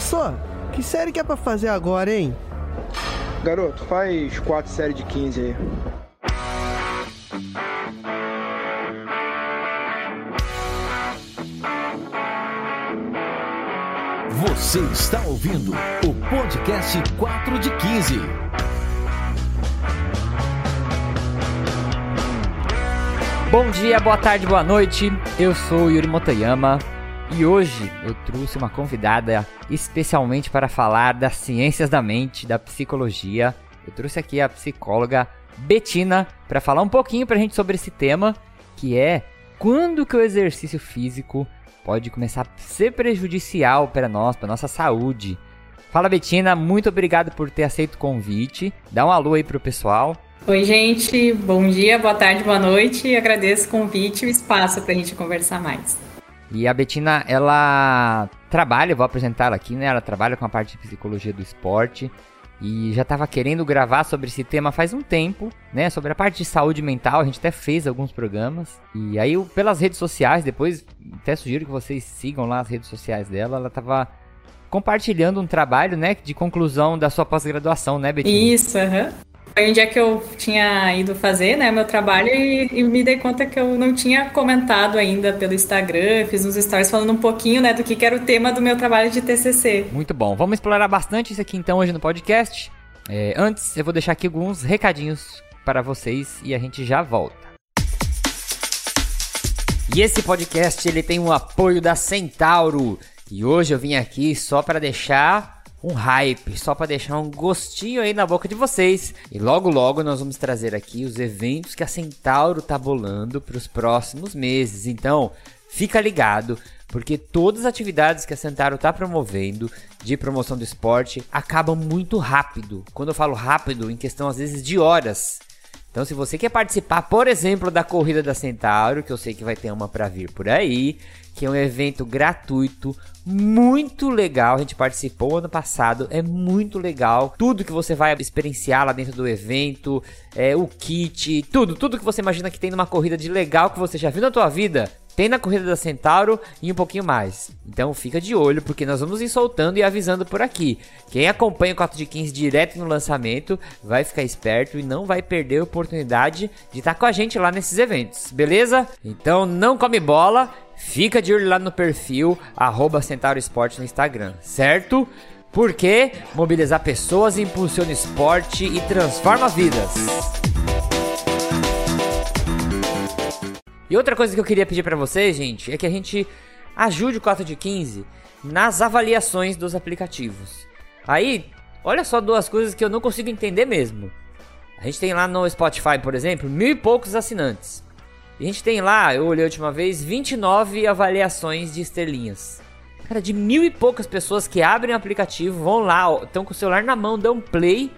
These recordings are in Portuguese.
Só, que série que é pra fazer agora, hein? Garoto, faz quatro séries de 15 aí. Você está ouvindo o podcast 4 de 15. Bom dia, boa tarde, boa noite. Eu sou o Yuri Motoyama e hoje eu trouxe uma convidada especialmente para falar das ciências da mente, da psicologia. Eu trouxe aqui a psicóloga Betina para falar um pouquinho para a gente sobre esse tema, que é quando que o exercício físico pode começar a ser prejudicial para nós, para nossa saúde. Fala Betina, muito obrigado por ter aceito o convite. Dá um alô aí pro pessoal. Oi, gente. Bom dia, boa tarde, boa noite. Agradeço o convite e o espaço para a gente conversar mais. E a Betina, ela trabalha, vou apresentar ela aqui, né? Ela trabalha com a parte de psicologia do esporte e já estava querendo gravar sobre esse tema faz um tempo, né? Sobre a parte de saúde mental, a gente até fez alguns programas. E aí, pelas redes sociais, depois até sugiro que vocês sigam lá as redes sociais dela. Ela estava compartilhando um trabalho, né, de conclusão da sua pós-graduação, né, Betina? Isso, aham. Uhum. Foi um dia que eu tinha ido fazer, né, meu trabalho e, e, me dei conta que eu não tinha comentado ainda pelo Instagram, fiz uns stories falando um pouquinho, né, do que, que era o tema do meu trabalho de TCC. Muito bom. Vamos explorar bastante isso aqui então hoje no podcast. É, antes, eu vou deixar aqui alguns recadinhos para vocês e a gente já volta. E esse podcast ele tem o apoio da Centauro. E hoje eu vim aqui só para deixar um hype, só para deixar um gostinho aí na boca de vocês. E logo logo nós vamos trazer aqui os eventos que a Centauro tá bolando para os próximos meses. Então, fica ligado, porque todas as atividades que a Centauro tá promovendo de promoção do esporte acabam muito rápido. Quando eu falo rápido, em questão às vezes de horas. Então, se você quer participar, por exemplo, da corrida da Centauro, que eu sei que vai ter uma para vir por aí, que é um evento gratuito, muito legal. A gente participou ano passado, é muito legal. Tudo que você vai experienciar lá dentro do evento, é o kit, tudo, tudo que você imagina que tem numa corrida de legal que você já viu na tua vida, tem na corrida da Centauro e um pouquinho mais. Então fica de olho, porque nós vamos ir soltando e avisando por aqui. Quem acompanha o 4 de 15 direto no lançamento vai ficar esperto e não vai perder a oportunidade de estar com a gente lá nesses eventos, beleza? Então não come bola Fica de olho lá no perfil Centauro Esporte no Instagram, certo? Porque mobilizar pessoas impulsiona esporte e transforma vidas. E outra coisa que eu queria pedir para vocês, gente, é que a gente ajude o 4 de 15 nas avaliações dos aplicativos. Aí, olha só duas coisas que eu não consigo entender mesmo. A gente tem lá no Spotify, por exemplo, mil e poucos assinantes. A gente tem lá, eu olhei a última vez, 29 avaliações de estrelinhas. Cara, de mil e poucas pessoas que abrem o aplicativo, vão lá, estão com o celular na mão, dão play,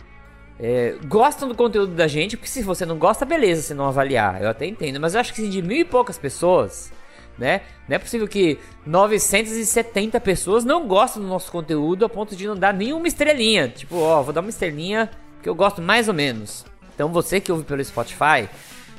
é, gostam do conteúdo da gente, porque se você não gosta, beleza, se não avaliar, eu até entendo. Mas eu acho que assim, de mil e poucas pessoas, né? Não é possível que 970 pessoas não gostem do nosso conteúdo a ponto de não dar nenhuma estrelinha. Tipo, ó, vou dar uma estrelinha que eu gosto mais ou menos. Então você que ouve pelo Spotify,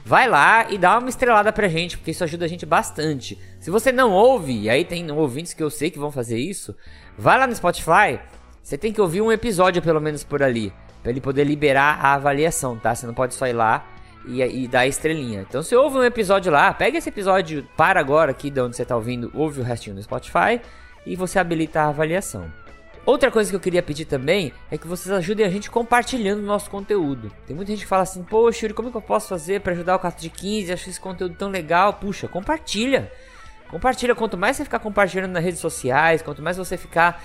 vai lá e dá uma estrelada pra gente, porque isso ajuda a gente bastante. Se você não ouve, e aí tem ouvintes que eu sei que vão fazer isso, vai lá no Spotify, você tem que ouvir um episódio pelo menos por ali, para ele poder liberar a avaliação, tá? Você não pode só ir lá e, e dar a estrelinha. Então você ouve um episódio lá, pega esse episódio, para agora aqui de onde você tá ouvindo, ouve o restinho no Spotify e você habilita a avaliação. Outra coisa que eu queria pedir também é que vocês ajudem a gente compartilhando o nosso conteúdo. Tem muita gente que fala assim, poxa, Yuri, como é que eu posso fazer para ajudar o 4 de 15? Acho esse conteúdo tão legal. Puxa, compartilha. Compartilha. Quanto mais você ficar compartilhando nas redes sociais, quanto mais você ficar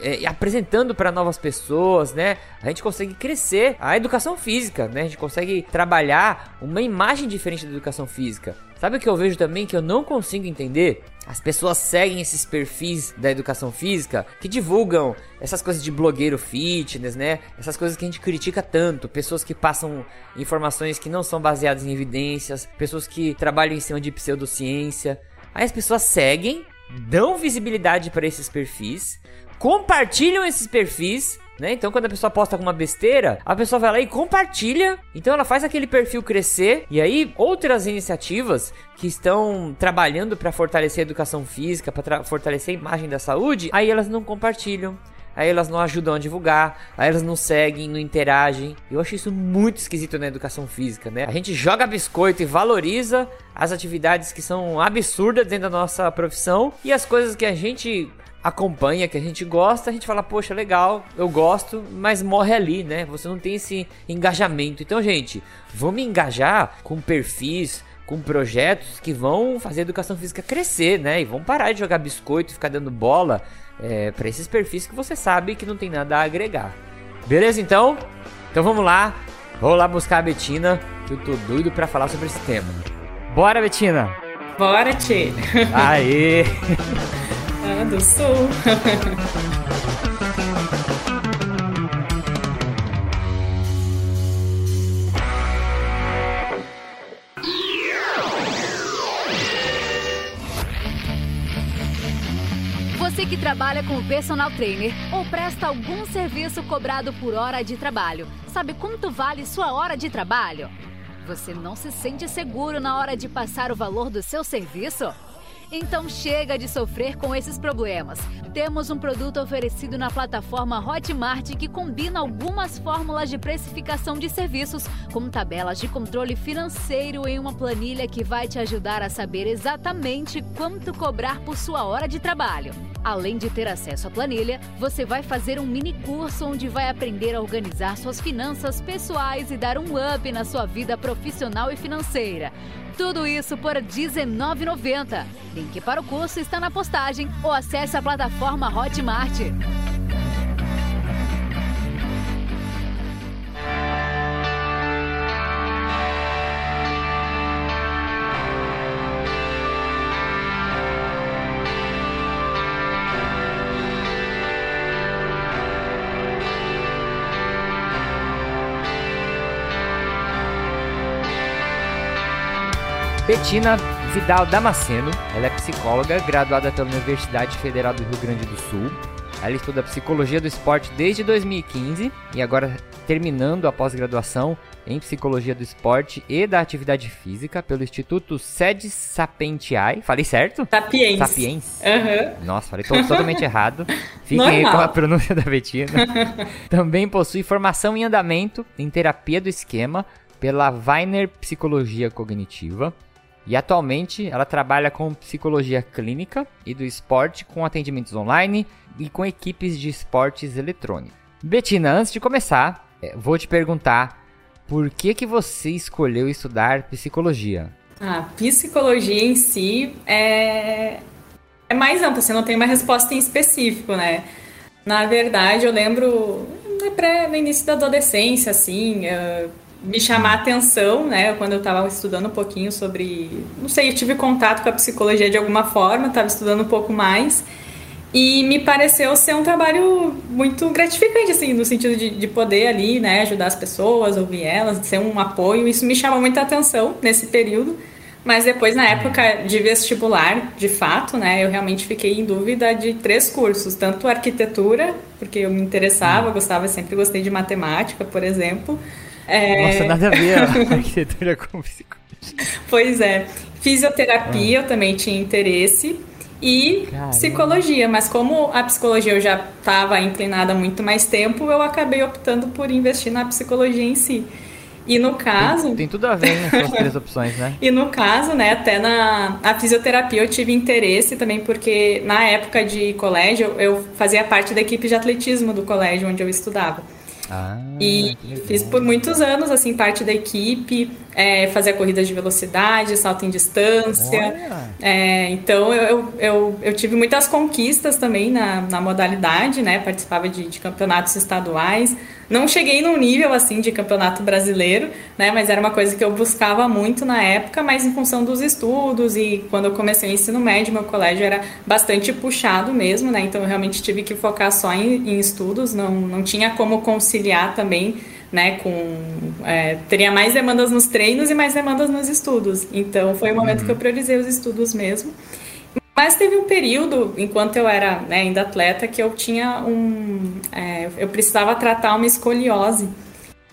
é, apresentando para novas pessoas, né? A gente consegue crescer a educação física, né? A gente consegue trabalhar uma imagem diferente da educação física. Sabe o que eu vejo também que eu não consigo entender? As pessoas seguem esses perfis da educação física que divulgam essas coisas de blogueiro fitness, né? Essas coisas que a gente critica tanto. Pessoas que passam informações que não são baseadas em evidências, pessoas que trabalham em cima de pseudociência. Aí as pessoas seguem, dão visibilidade para esses perfis, compartilham esses perfis né? Então, quando a pessoa posta alguma besteira, a pessoa vai lá e compartilha. Então, ela faz aquele perfil crescer. E aí, outras iniciativas que estão trabalhando para fortalecer a educação física, para fortalecer a imagem da saúde, aí elas não compartilham. aí elas não ajudam a divulgar, aí elas não seguem, não interagem. Eu acho isso muito esquisito na educação física, né? A gente joga biscoito e valoriza as atividades que são absurdas dentro da nossa profissão e as coisas que a gente acompanha, que a gente gosta, a gente fala, poxa, legal, eu gosto, mas morre ali, né? Você não tem esse engajamento. Então, gente, vamos engajar com perfis, com projetos que vão fazer a educação física crescer, né? E vão parar de jogar biscoito e ficar dando bola é, para esses perfis que você sabe que não tem nada a agregar. Beleza, então? Então vamos lá. Vou lá buscar a Betina, que eu tô doido para falar sobre esse tema. Bora, Betina! Bora, Tchê! Aê! ah, do Sul! Você que trabalha como personal trainer ou presta algum serviço cobrado por hora de trabalho, sabe quanto vale sua hora de trabalho? Você não se sente seguro na hora de passar o valor do seu serviço? Então chega de sofrer com esses problemas. Temos um produto oferecido na plataforma Hotmart que combina algumas fórmulas de precificação de serviços com tabelas de controle financeiro em uma planilha que vai te ajudar a saber exatamente quanto cobrar por sua hora de trabalho. Além de ter acesso à planilha, você vai fazer um mini curso onde vai aprender a organizar suas finanças pessoais e dar um up na sua vida profissional e financeira. Tudo isso por R$19,90. Link para o curso está na postagem ou acesse a plataforma Hotmart. Betina Vidal Damasceno, ela é psicóloga, graduada pela Universidade Federal do Rio Grande do Sul. Ela estuda psicologia do esporte desde 2015 e agora terminando a pós-graduação em psicologia do esporte e da atividade física pelo Instituto Sede Sapientiae. Falei certo? Sapiens. Sapiens. Uhum. Nossa, falei totalmente errado. Fiquem aí com a pronúncia da Betina. Também possui formação em andamento em terapia do esquema pela Weiner Psicologia Cognitiva. E atualmente ela trabalha com psicologia clínica e do esporte com atendimentos online e com equipes de esportes eletrônicos. Betina, antes de começar, vou te perguntar por que que você escolheu estudar psicologia? A psicologia em si é, é mais ampla, você não tem uma resposta em específico, né? Na verdade, eu lembro no início da adolescência, assim, eu me chamar a atenção, né? Quando eu estava estudando um pouquinho sobre. Não sei, eu tive contato com a psicologia de alguma forma, estava estudando um pouco mais. E me pareceu ser um trabalho muito gratificante, assim, no sentido de, de poder ali, né, ajudar as pessoas, ouvir elas, ser um apoio. Isso me chamou muita atenção nesse período. Mas depois, na época de vestibular, de fato, né, eu realmente fiquei em dúvida de três cursos. Tanto arquitetura, porque eu me interessava, gostava, sempre gostei de matemática, por exemplo. É... Nossa, nada a ver a arquitetura com psicologia. Pois é. Fisioterapia ah. eu também tinha interesse. E Caramba. psicologia, mas como a psicologia eu já estava inclinada há muito mais tempo, eu acabei optando por investir na psicologia em si. E no caso. Tem, tem tudo a ver com as três opções, né? E no caso, né, até na a fisioterapia eu tive interesse também, porque na época de colégio eu fazia parte da equipe de atletismo do colégio onde eu estudava. Ah, e fiz por muitos anos, assim, parte da equipe, é, fazia corridas de velocidade, salto em distância. É, então eu, eu, eu tive muitas conquistas também na, na modalidade, né? Participava de, de campeonatos estaduais. Não cheguei num nível assim de campeonato brasileiro, né? Mas era uma coisa que eu buscava muito na época, mas em função dos estudos e quando eu comecei o ensino médio, meu colégio era bastante puxado mesmo, né? Então eu realmente tive que focar só em, em estudos, não, não tinha como conciliar também né, com é, teria mais demandas nos treinos e mais demandas nos estudos. Então foi o momento uhum. que eu priorizei os estudos mesmo. Mas teve um período, enquanto eu era né, ainda atleta, que eu tinha um. É, eu precisava tratar uma escoliose.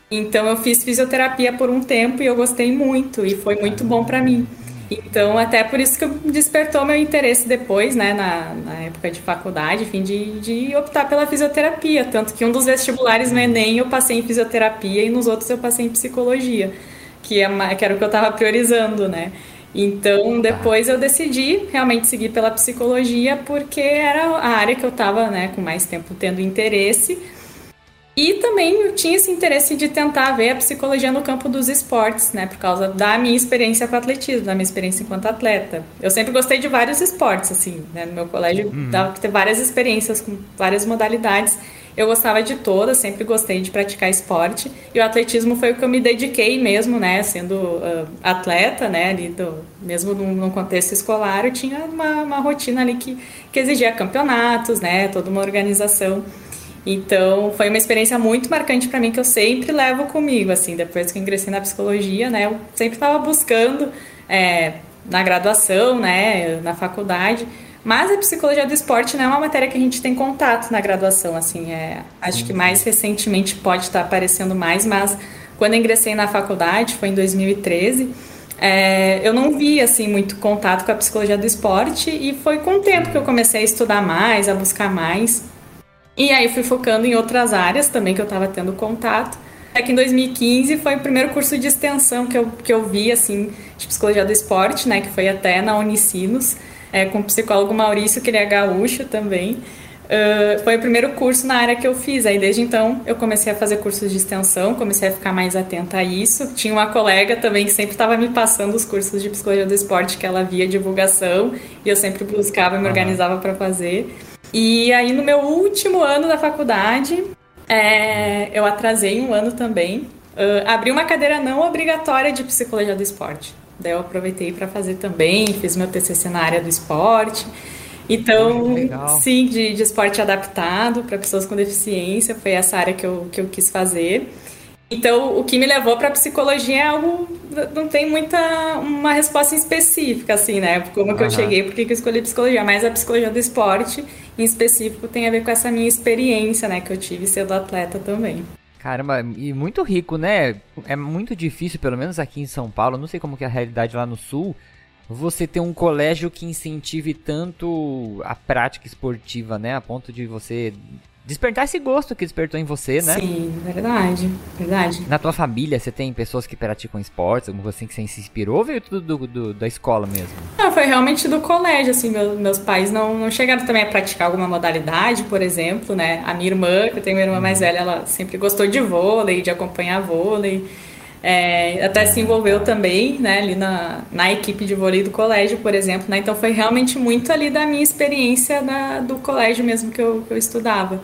Então eu fiz fisioterapia por um tempo e eu gostei muito e foi muito bom para mim. Então, até por isso que despertou meu interesse depois, né, na, na época de faculdade, enfim, de, de optar pela fisioterapia. Tanto que um dos vestibulares no Enem eu passei em fisioterapia e nos outros eu passei em psicologia, que, é, que era o que eu estava priorizando, né. Então, depois eu decidi realmente seguir pela psicologia, porque era a área que eu estava, né, com mais tempo tendo interesse. E também eu tinha esse interesse de tentar ver a psicologia no campo dos esportes, né? Por causa da minha experiência com atletismo, da minha experiência enquanto atleta. Eu sempre gostei de vários esportes, assim, né? No meu colégio uhum. dava que ter várias experiências com várias modalidades. Eu gostava de todas, sempre gostei de praticar esporte. E o atletismo foi o que eu me dediquei mesmo, né? Sendo uh, atleta, né? Ali do, mesmo num, contexto escolar, eu tinha uma, uma rotina ali que, que exigia campeonatos, né? Toda uma organização. Então, foi uma experiência muito marcante para mim que eu sempre levo comigo, assim, depois que eu ingressei na psicologia, né, eu sempre estava buscando é, na graduação, né, na faculdade, mas a psicologia do esporte não é uma matéria que a gente tem contato na graduação, assim, é, acho que mais recentemente pode estar aparecendo mais, mas quando eu ingressei na faculdade, foi em 2013, é, eu não vi assim muito contato com a psicologia do esporte e foi com o tempo que eu comecei a estudar mais, a buscar mais. E aí fui focando em outras áreas também que eu estava tendo contato. É que em 2015 foi o primeiro curso de extensão que eu, que eu vi, assim, de psicologia do esporte, né? Que foi até na Unicinos, é, com o psicólogo Maurício, que ele é gaúcho também. Uh, foi o primeiro curso na área que eu fiz. Aí desde então eu comecei a fazer cursos de extensão, comecei a ficar mais atenta a isso. Tinha uma colega também que sempre estava me passando os cursos de psicologia do esporte que ela via divulgação e eu sempre buscava e me organizava para fazer. E aí, no meu último ano da faculdade, é, eu atrasei um ano também. Uh, abri uma cadeira não obrigatória de psicologia do esporte. Daí eu aproveitei para fazer também, fiz meu TCC na área do esporte. Então, sim, de, de esporte adaptado para pessoas com deficiência, foi essa área que eu, que eu quis fazer. Então, o que me levou para psicologia é algo não tem muita uma resposta específica assim, né? Como que eu cheguei, por que eu escolhi psicologia, mas a psicologia do esporte em específico tem a ver com essa minha experiência, né, que eu tive sendo atleta também. Caramba, e muito rico, né? É muito difícil, pelo menos aqui em São Paulo, não sei como que é a realidade lá no sul, você ter um colégio que incentive tanto a prática esportiva, né? A ponto de você despertar esse gosto que despertou em você, né? Sim, verdade, verdade. Na tua família, você tem pessoas que praticam esportes, alguma coisa assim que você se inspirou ou veio tudo do, do, da escola mesmo? Não, foi realmente do colégio, assim, meu, meus pais não, não chegaram também a praticar alguma modalidade, por exemplo, né? A minha irmã, que eu tenho uma irmã mais velha, ela sempre gostou de vôlei, de acompanhar vôlei. É, até se envolveu também, né, ali na, na equipe de vôlei do colégio, por exemplo, né, então foi realmente muito ali da minha experiência da, do colégio mesmo que eu, que eu estudava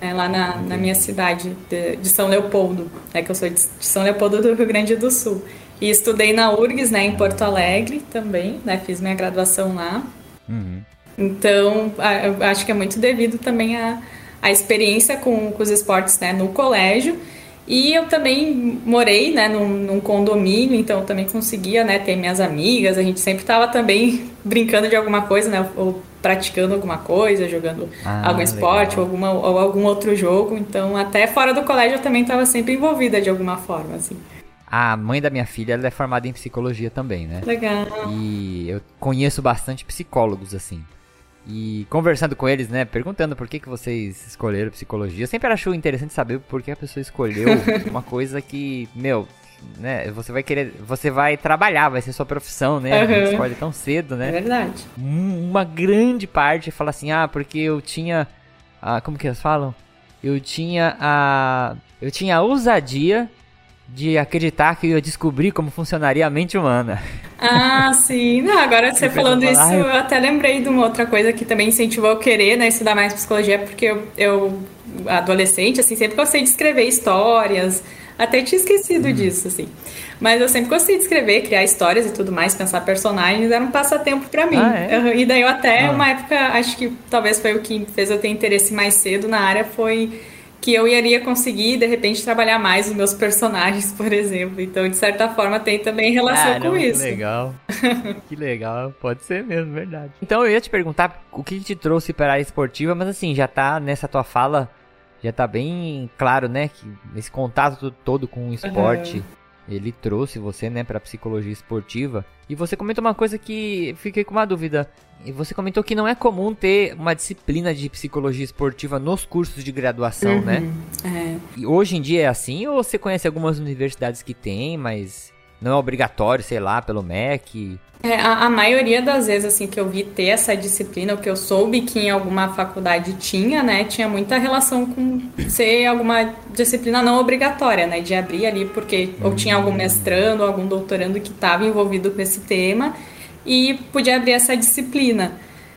é, lá na, na, minha cidade de, de São Leopoldo, é que eu sou de, de, São Leopoldo do Rio Grande do Sul. E estudei na URGS, né, em Porto Alegre também, né, fiz minha graduação lá. Uhum. Então, eu acho que é muito devido também à, à experiência com, com os esportes né, no colégio. E eu também morei né, num, num condomínio, então eu também conseguia né, ter minhas amigas. A gente sempre estava também brincando de alguma coisa, né? Ou praticando alguma coisa, jogando ah, algum esporte ou, alguma, ou algum outro jogo. Então, até fora do colégio eu também estava sempre envolvida de alguma forma, assim. A mãe da minha filha ela é formada em psicologia também, né? Legal. E eu conheço bastante psicólogos, assim. E conversando com eles, né, perguntando por que, que vocês escolheram psicologia. Eu sempre acho interessante saber por que a pessoa escolheu uma coisa que, meu, né? Você vai querer. Você vai trabalhar, vai ser sua profissão, né? Uhum. Escolhe tão cedo, né? É verdade. Uma grande parte fala assim, ah, porque eu tinha. Ah, como que eles falam? Eu tinha a. Eu tinha a ousadia de acreditar que eu ia descobrir como funcionaria a mente humana. Ah, sim. Não, agora você falando isso, eu até lembrei de uma outra coisa que também incentivou eu querer né, estudar mais psicologia, porque eu, eu adolescente, assim, sempre gostei de escrever histórias, até tinha esquecido hum. disso, assim. Mas eu sempre gostei de escrever, criar histórias e tudo mais, pensar personagens, era um passatempo para mim. Ah, é? E daí eu até, ah. uma época, acho que talvez foi o que fez eu ter interesse mais cedo na área, foi que eu iria conseguir, de repente, trabalhar mais os meus personagens, por exemplo. Então, de certa forma, tem também relação ah, com isso. Que legal. que legal. Pode ser mesmo, verdade. Então, eu ia te perguntar o que te trouxe para a esportiva, mas assim, já tá nessa tua fala já tá bem claro, né? Que esse contato todo com o esporte. Uhum. Ele trouxe você, né, para psicologia esportiva. E você comentou uma coisa que fiquei com uma dúvida. E você comentou que não é comum ter uma disciplina de psicologia esportiva nos cursos de graduação, né? uhum, né? É. E hoje em dia é assim ou você conhece algumas universidades que tem, mas não é obrigatório, sei lá, pelo MEC? É, a, a, maioria das vezes, assim, que eu vi ter essa disciplina, o que eu soube que em alguma faculdade tinha, né, tinha muita relação com ser alguma disciplina não obrigatória, né, de abrir ali, porque ou tinha algum mestrando, ou algum doutorando que estava envolvido com esse tema e podia abrir essa disciplina.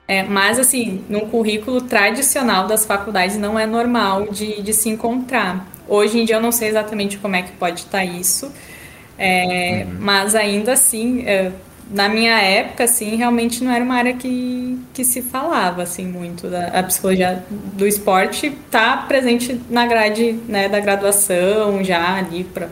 É, mas, assim, num currículo tradicional das faculdades não é normal de, de se encontrar. Hoje em dia eu não sei exatamente como é que pode estar isso, é, uhum. mas ainda assim, é, na minha época, assim, realmente não era uma área que, que se falava, assim, muito. Da, a psicologia do esporte está presente na grade né, da graduação, já ali para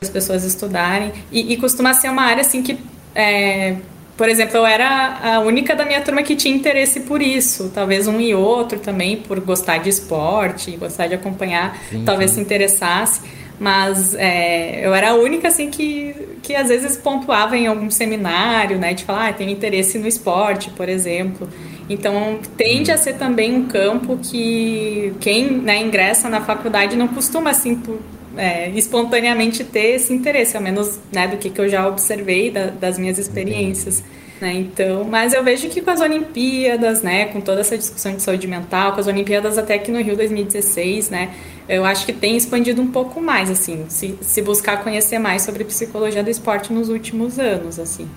as pessoas estudarem. E, e, costuma ser uma área, assim, que... É, por exemplo, eu era a única da minha turma que tinha interesse por isso. Talvez um e outro também, por gostar de esporte, gostar de acompanhar, sim, talvez sim. se interessasse. Mas é, eu era a única, assim, que, que às vezes pontuava em algum seminário, né? De falar, ah, tenho interesse no esporte, por exemplo. Então, tende a ser também um campo que quem né, ingressa na faculdade não costuma, assim, por, é, espontaneamente ter esse interesse, ao menos né, do que, que eu já observei da, das minhas experiências. Né? Então, mas eu vejo que com as Olimpíadas, né, com toda essa discussão de saúde mental, com as Olimpíadas até aqui no Rio 2016, né, eu acho que tem expandido um pouco mais, assim, se, se buscar conhecer mais sobre psicologia do esporte nos últimos anos, assim.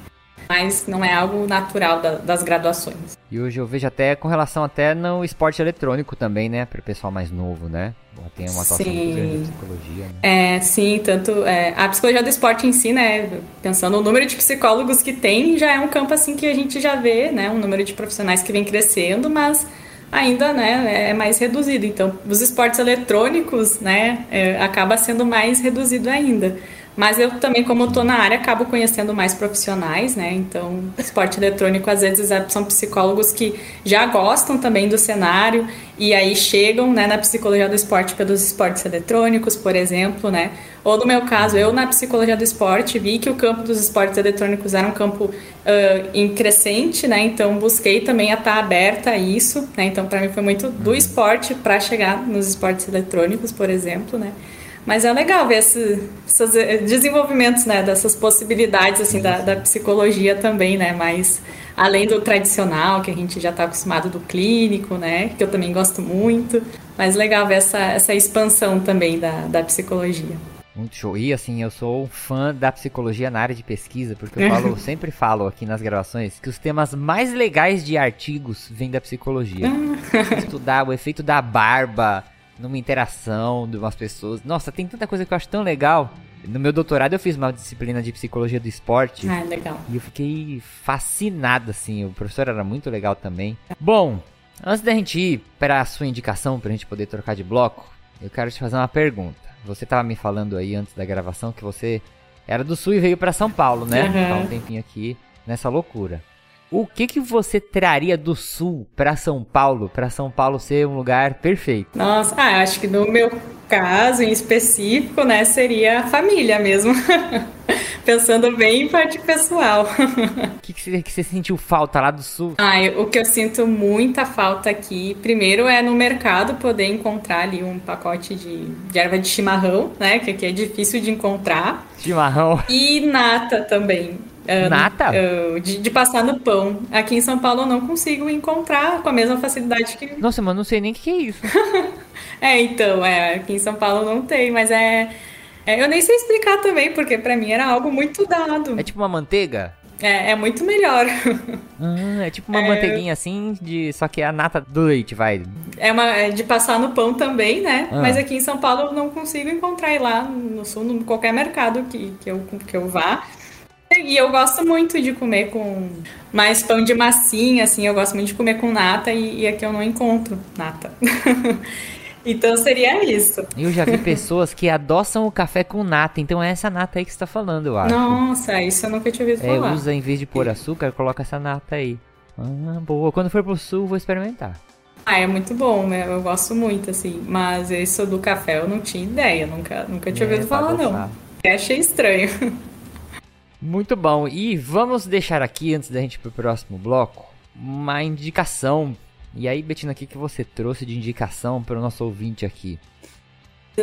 Mas não é algo natural da, das graduações. E hoje eu vejo até com relação até no esporte eletrônico também, né, para o pessoal mais novo, né? Tem uma atuação sim. muito grande psicologia. Né? É, sim, tanto é, a psicologia do esporte em si, né, pensando no número de psicólogos que tem, já é um campo assim que a gente já vê, né, um número de profissionais que vem crescendo, mas ainda né, é mais reduzido. Então, os esportes eletrônicos né, é, acaba sendo mais reduzido ainda. Mas eu também, como estou na área, acabo conhecendo mais profissionais, né? Então, esporte eletrônico, às vezes, é, são psicólogos que já gostam também do cenário e aí chegam né, na psicologia do esporte pelos esportes eletrônicos, por exemplo, né? Ou no meu caso, eu na psicologia do esporte vi que o campo dos esportes eletrônicos era um campo uh, em crescente, né? Então, busquei também a estar aberta a isso, né? Então, para mim foi muito do esporte para chegar nos esportes eletrônicos, por exemplo, né? Mas é legal ver esse, esses eh, desenvolvimentos, né, dessas possibilidades, assim, da, da psicologia também, né, mas além do tradicional, que a gente já está acostumado do clínico, né, que eu também gosto muito, mas legal ver essa, essa expansão também da, da psicologia. Muito show. E assim, eu sou um fã da psicologia na área de pesquisa, porque eu, falo, eu sempre falo aqui nas gravações que os temas mais legais de artigos vêm da psicologia. Estudar o efeito da barba, numa interação de umas pessoas. Nossa, tem tanta coisa que eu acho tão legal. No meu doutorado eu fiz uma disciplina de psicologia do esporte. Ah, legal. E eu fiquei fascinado, assim. O professor era muito legal também. Bom, antes da gente ir para a sua indicação, para a gente poder trocar de bloco, eu quero te fazer uma pergunta. Você estava me falando aí antes da gravação que você era do Sul e veio para São Paulo, né? Uhum. Tá um tempinho aqui nessa loucura. O que que você traria do sul para São Paulo, para São Paulo ser um lugar perfeito? Nossa, ah, acho que no meu caso em específico, né, seria a família mesmo. Pensando bem em parte pessoal. O que, que, você, que você sentiu falta lá do sul? Ah, o que eu sinto muita falta aqui, primeiro é no mercado poder encontrar ali um pacote de, de erva de chimarrão, né? Que aqui é difícil de encontrar. Chimarrão. E nata também. Uh, Nata? Uh, de, de, passar no pão. Aqui em São Paulo eu não consigo encontrar com a mesma facilidade que. Nossa, mas não sei nem o que é isso. é, então, é, aqui em São Paulo não tem, mas é, é. eu nem sei explicar também, porque para mim era algo muito dado. É tipo uma manteiga? É, é muito melhor. Ah, é tipo uma é... manteiguinha assim, de só que é a nata do leite, vai. É, uma, é de passar no pão também, né? Ah. Mas aqui em São Paulo eu não consigo encontrar ir lá no sul, em qualquer mercado que, que, eu, que eu vá. E eu gosto muito de comer com mais pão de massinha, assim, eu gosto muito de comer com nata e, e aqui eu não encontro nata. então seria isso. Eu já vi pessoas que adoçam o café com nata, então é essa nata aí que você tá falando, eu acho. Nossa, isso eu nunca tinha ouvido é, falar. Usa, em vez de pôr açúcar, coloca essa nata aí. Ah, boa. Quando for pro sul, vou experimentar. Ah, é muito bom, né? Eu gosto muito, assim. Mas isso do café eu não tinha ideia, nunca, nunca tinha é, ouvido falar, não. achei estranho. Muito bom. E vamos deixar aqui, antes da gente ir pro próximo bloco, uma indicação. E aí, Betina, o que, que você trouxe de indicação para o nosso ouvinte aqui?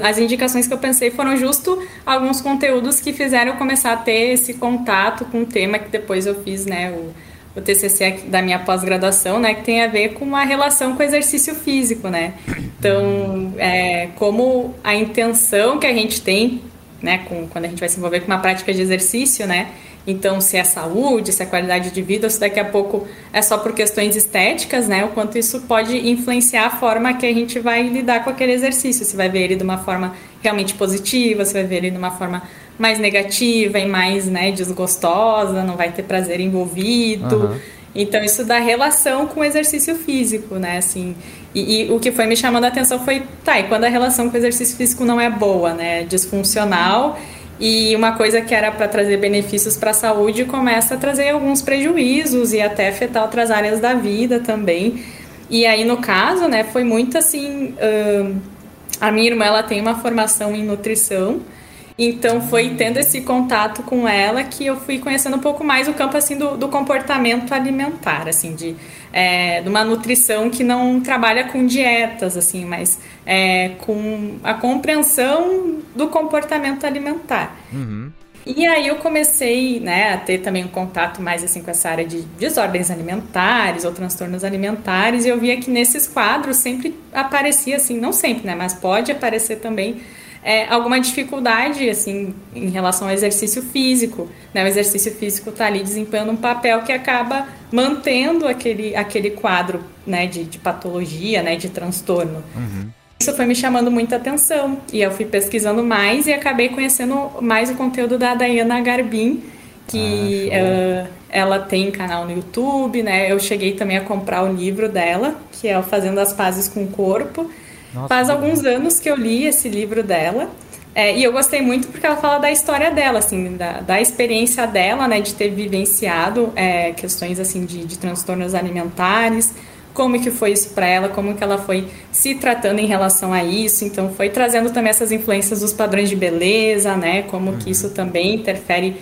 As indicações que eu pensei foram justo alguns conteúdos que fizeram eu começar a ter esse contato com o tema que depois eu fiz, né, o, o TCC da minha pós-graduação, né, que tem a ver com a relação com o exercício físico, né. Então, é, como a intenção que a gente tem, né, com, quando a gente vai se envolver com uma prática de exercício, né, então, se é saúde, se é qualidade de vida, ou se daqui a pouco é só por questões estéticas, né? O quanto isso pode influenciar a forma que a gente vai lidar com aquele exercício. Se vai ver ele de uma forma realmente positiva, se vai ver ele de uma forma mais negativa e mais né, desgostosa, não vai ter prazer envolvido. Uhum. Então, isso dá relação com o exercício físico, né? Assim, e, e, o que foi me chamando a atenção foi, tá, e quando a relação com o exercício físico não é boa, né? Disfuncional e uma coisa que era para trazer benefícios para a saúde começa a trazer alguns prejuízos e até afetar outras áreas da vida também. E aí, no caso, né, foi muito assim. Uh, a minha irmã ela tem uma formação em nutrição. Então foi tendo esse contato com ela que eu fui conhecendo um pouco mais o campo assim do, do comportamento alimentar, assim de, é, de uma nutrição que não trabalha com dietas, assim, mas é, com a compreensão do comportamento alimentar. Uhum. E aí eu comecei, né, a ter também um contato mais assim com essa área de desordens alimentares ou transtornos alimentares, e eu via que nesses quadros sempre aparecia assim, não sempre, né, mas pode aparecer também é, alguma dificuldade assim em relação ao exercício físico. Né? O exercício físico está ali desempenhando um papel que acaba mantendo aquele, aquele quadro né, de, de patologia, né, de transtorno. Uhum. Isso foi me chamando muita atenção e eu fui pesquisando mais e acabei conhecendo mais o conteúdo da Dayana Garbin, que ah, uh, ela tem canal no YouTube, né? Eu cheguei também a comprar o livro dela, que é o Fazendo as Pazes com o Corpo. Nossa, Faz alguns anos que eu li esse livro dela. É, e eu gostei muito porque ela fala da história dela, assim, da, da experiência dela, né, de ter vivenciado é, questões, assim, de, de transtornos alimentares, como que foi isso para ela, como que ela foi se tratando em relação a isso, então foi trazendo também essas influências dos padrões de beleza, né, como uhum. que isso também interfere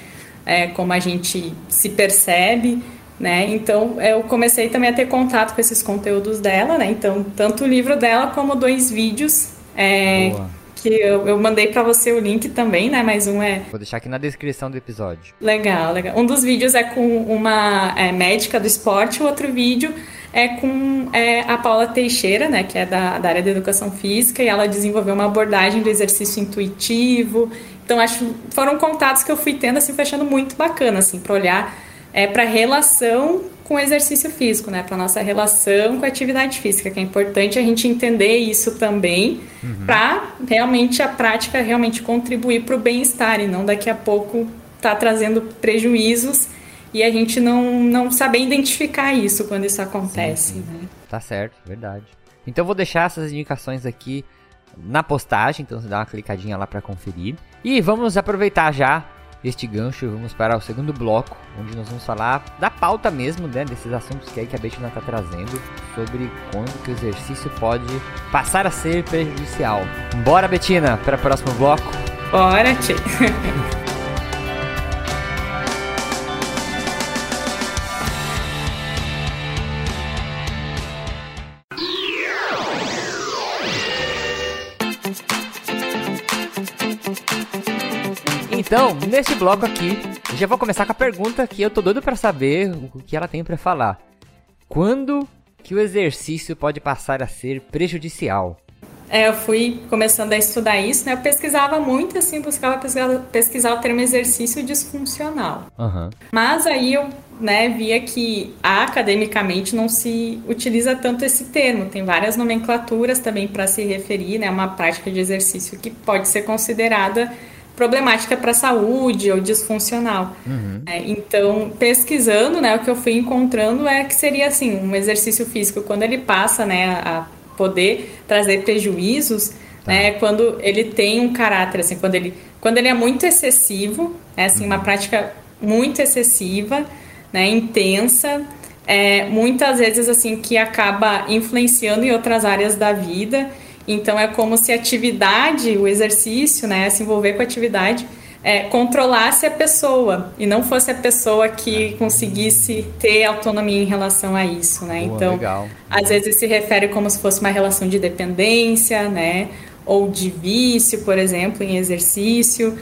é, como a gente se percebe, né? Então eu comecei também a ter contato com esses conteúdos dela, né? Então tanto o livro dela como dois vídeos é, que eu, eu mandei para você o link também, né? Mas um é vou deixar aqui na descrição do episódio. Legal, legal. Um dos vídeos é com uma é, médica do esporte, o outro vídeo é com é, a Paula Teixeira, né, que é da, da área da educação física, e ela desenvolveu uma abordagem do exercício intuitivo. Então, acho foram contatos que eu fui tendo, assim, fechando muito bacana, assim, para olhar é para relação com o exercício físico, né? Para nossa relação com a atividade física, que é importante a gente entender isso também, uhum. para realmente a prática realmente contribuir para o bem-estar e não daqui a pouco tá trazendo prejuízos e a gente não, não saber identificar isso quando isso acontece. Sim, sim. Né? Tá certo, verdade. Então eu vou deixar essas indicações aqui na postagem, então você dá uma clicadinha lá para conferir. E vamos aproveitar já este gancho, vamos para o segundo bloco, onde nós vamos falar da pauta mesmo, né, desses assuntos que, aí que a Betina está trazendo, sobre quando que o exercício pode passar a ser prejudicial. Bora, Betina, para o próximo bloco? Bora, tia. Então, nesse bloco aqui, já vou começar com a pergunta que eu tô doido para saber o que ela tem para falar. Quando que o exercício pode passar a ser prejudicial? É, eu fui começando a estudar isso, né? Eu pesquisava muito, assim, buscava pesquisar, pesquisar o termo exercício disfuncional. Uhum. Mas aí eu né, via que academicamente não se utiliza tanto esse termo. Tem várias nomenclaturas também para se referir, né? Uma prática de exercício que pode ser considerada problemática para a saúde ou disfuncional. Uhum. É, então, pesquisando, né, o que eu fui encontrando é que seria assim, um exercício físico quando ele passa, né, a poder trazer prejuízos, tá. né, quando ele tem um caráter assim, quando ele quando ele é muito excessivo, é assim, uhum. uma prática muito excessiva, né, intensa, é, muitas vezes assim que acaba influenciando em outras áreas da vida então é como se a atividade, o exercício, né, se envolver com a atividade, é, controlasse a pessoa e não fosse a pessoa que conseguisse ter autonomia em relação a isso, né? Boa, então, legal. às vezes se refere como se fosse uma relação de dependência, né? Ou de vício, por exemplo, em exercício,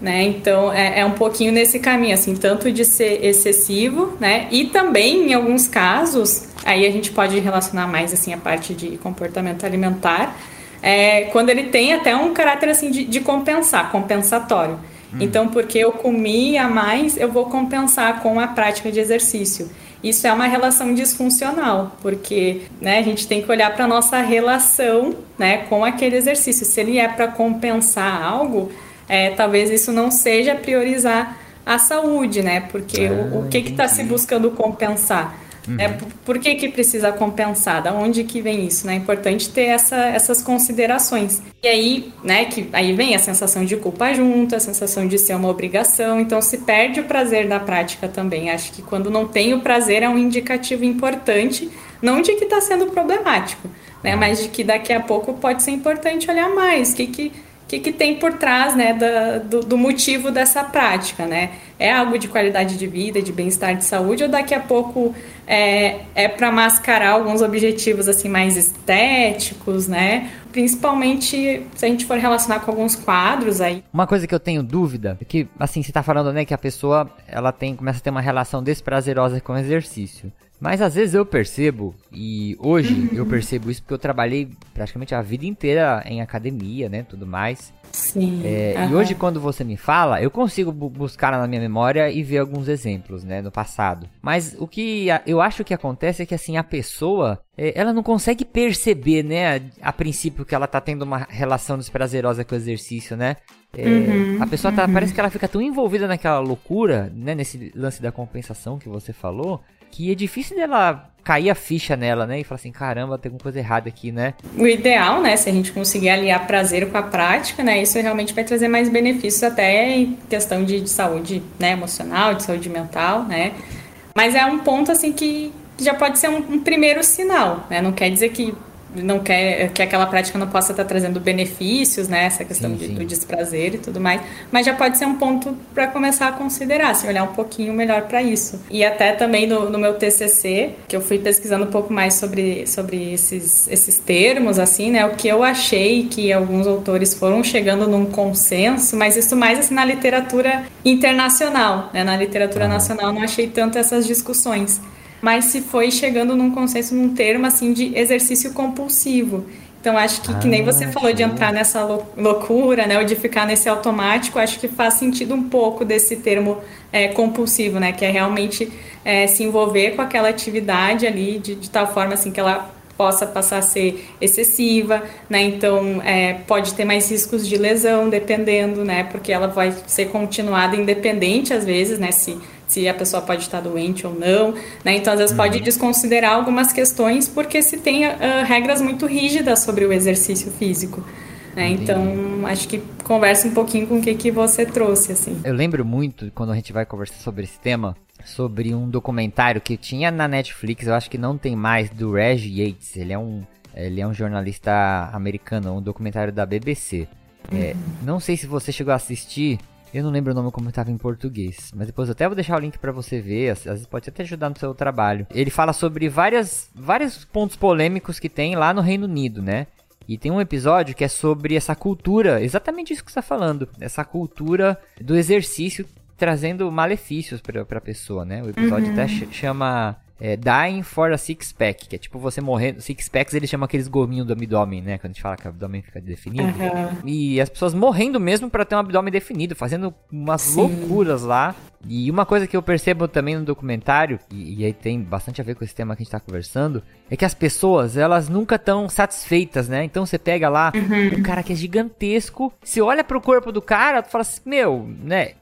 né? Então, é, é um pouquinho nesse caminho, assim, tanto de ser excessivo, né? E também, em alguns casos, aí a gente pode relacionar mais, assim, a parte de comportamento alimentar, é, quando ele tem até um caráter, assim, de, de compensar, compensatório. Hum. Então, porque eu comi a mais, eu vou compensar com a prática de exercício. Isso é uma relação disfuncional, porque né, a gente tem que olhar para a nossa relação né, com aquele exercício. Se ele é para compensar algo, é, talvez isso não seja priorizar a saúde, né? Porque é, o, o, que está se buscando compensar? Uhum. É, por que, que precisa compensar? Da onde que vem isso? Né? É importante ter essa, essas considerações. E aí, né, que aí vem a sensação de culpa junto, a sensação de ser uma obrigação, então se perde o prazer da prática também. Acho que quando não tem o prazer é um indicativo importante, não de que está sendo problemático, né, mas de que daqui a pouco pode ser importante olhar mais, o que que que, que tem por trás né, da, do, do, motivo dessa prática, né? É algo de qualidade de vida, de bem-estar de saúde, ou daqui a pouco é, é para mascarar alguns objetivos assim mais estéticos, né? Principalmente se a gente for relacionar com alguns quadros aí. Uma coisa que eu tenho dúvida é que, assim, você está falando, né, que a pessoa ela tem começa a ter uma relação desprazerosa com o exercício. Mas às vezes eu percebo, e hoje eu percebo isso porque eu trabalhei praticamente a vida inteira em academia, né, tudo mais. Sim. É, E hoje quando você me fala, eu consigo buscar na minha memória e ver alguns exemplos, né, no passado. Mas o que eu acho que acontece é que assim a pessoa, é, ela não consegue perceber, né, a, a, princípio que ela tá tendo uma relação desprazerosa com o exercício, né? É, uhum, a pessoa tá, uhum. parece que ela fica tão envolvida naquela loucura, né, nesse lance da compensação que você falou, que é difícil dela cair a ficha nela, né? E falar assim, caramba, tem alguma coisa errada aqui, né? O ideal, né, se a gente conseguir aliar prazer com a prática, né, isso realmente vai trazer mais benefícios até em questão de, de saúde, né, emocional, de saúde mental, né? Mas é um ponto, assim, que já pode ser um, um primeiro sinal, né? Não quer dizer que não quer que aquela prática não possa estar trazendo benefícios, né? Essa questão sim, de, sim. do desprazer e tudo mais, mas já pode ser um ponto para começar a considerar, assim, olhar um pouquinho melhor para isso. E até também no, no, meu TCC, que eu fui pesquisando um pouco mais sobre, sobre esses, esses termos, assim, né? O que eu achei que alguns autores foram chegando num consenso, mas isso mais assim na literatura internacional, né? Na literatura ah. nacional não achei tanto essas discussões mas se foi chegando num consenso, num termo assim de exercício compulsivo. Então acho que, ah, que nem você ah, falou de entrar nessa loucura, né, ou de ficar nesse automático, acho que faz sentido um pouco desse termo é, compulsivo, né, que é realmente é, se envolver com aquela atividade ali de, de tal forma assim que ela possa passar a ser excessiva, né? Então é, pode ter mais riscos de lesão, dependendo, né? Porque ela vai ser continuada independente às vezes, né? Se se a pessoa pode estar doente ou não, né? Então às vezes uhum. pode desconsiderar algumas questões porque se tem uh, regras muito rígidas sobre o exercício físico. Né? Então acho que conversa um pouquinho com o que, que você trouxe assim. Eu lembro muito quando a gente vai conversar sobre esse tema sobre um documentário que tinha na Netflix, eu acho que não tem mais, do Reg Yates. Ele é um ele é um jornalista americano, um documentário da BBC. É, uhum. não sei se você chegou a assistir, eu não lembro o nome como estava em português, mas depois eu até vou deixar o link para você ver, às, vezes pode até ajudar no seu trabalho. Ele fala sobre várias, vários pontos polêmicos que tem lá no Reino Unido, né? E tem um episódio que é sobre essa cultura, exatamente isso que você está falando, essa cultura do exercício trazendo malefícios para a pessoa, né? O episódio uhum. até chama é, Dying for a Six Pack, que é tipo você morrendo. Six Packs eles chamam aqueles gominhos do abdômen, né? Quando a gente fala que o abdômen fica definido. Uhum. E as pessoas morrendo mesmo para ter um abdômen definido, fazendo umas Sim. loucuras lá. E uma coisa que eu percebo também no documentário, e, e, aí tem bastante a ver com esse tema que a gente tá conversando, é que as pessoas, elas nunca estão satisfeitas, né? Então você pega lá uhum. um cara que é gigantesco, você olha pro corpo do cara, tu fala assim, meu, né?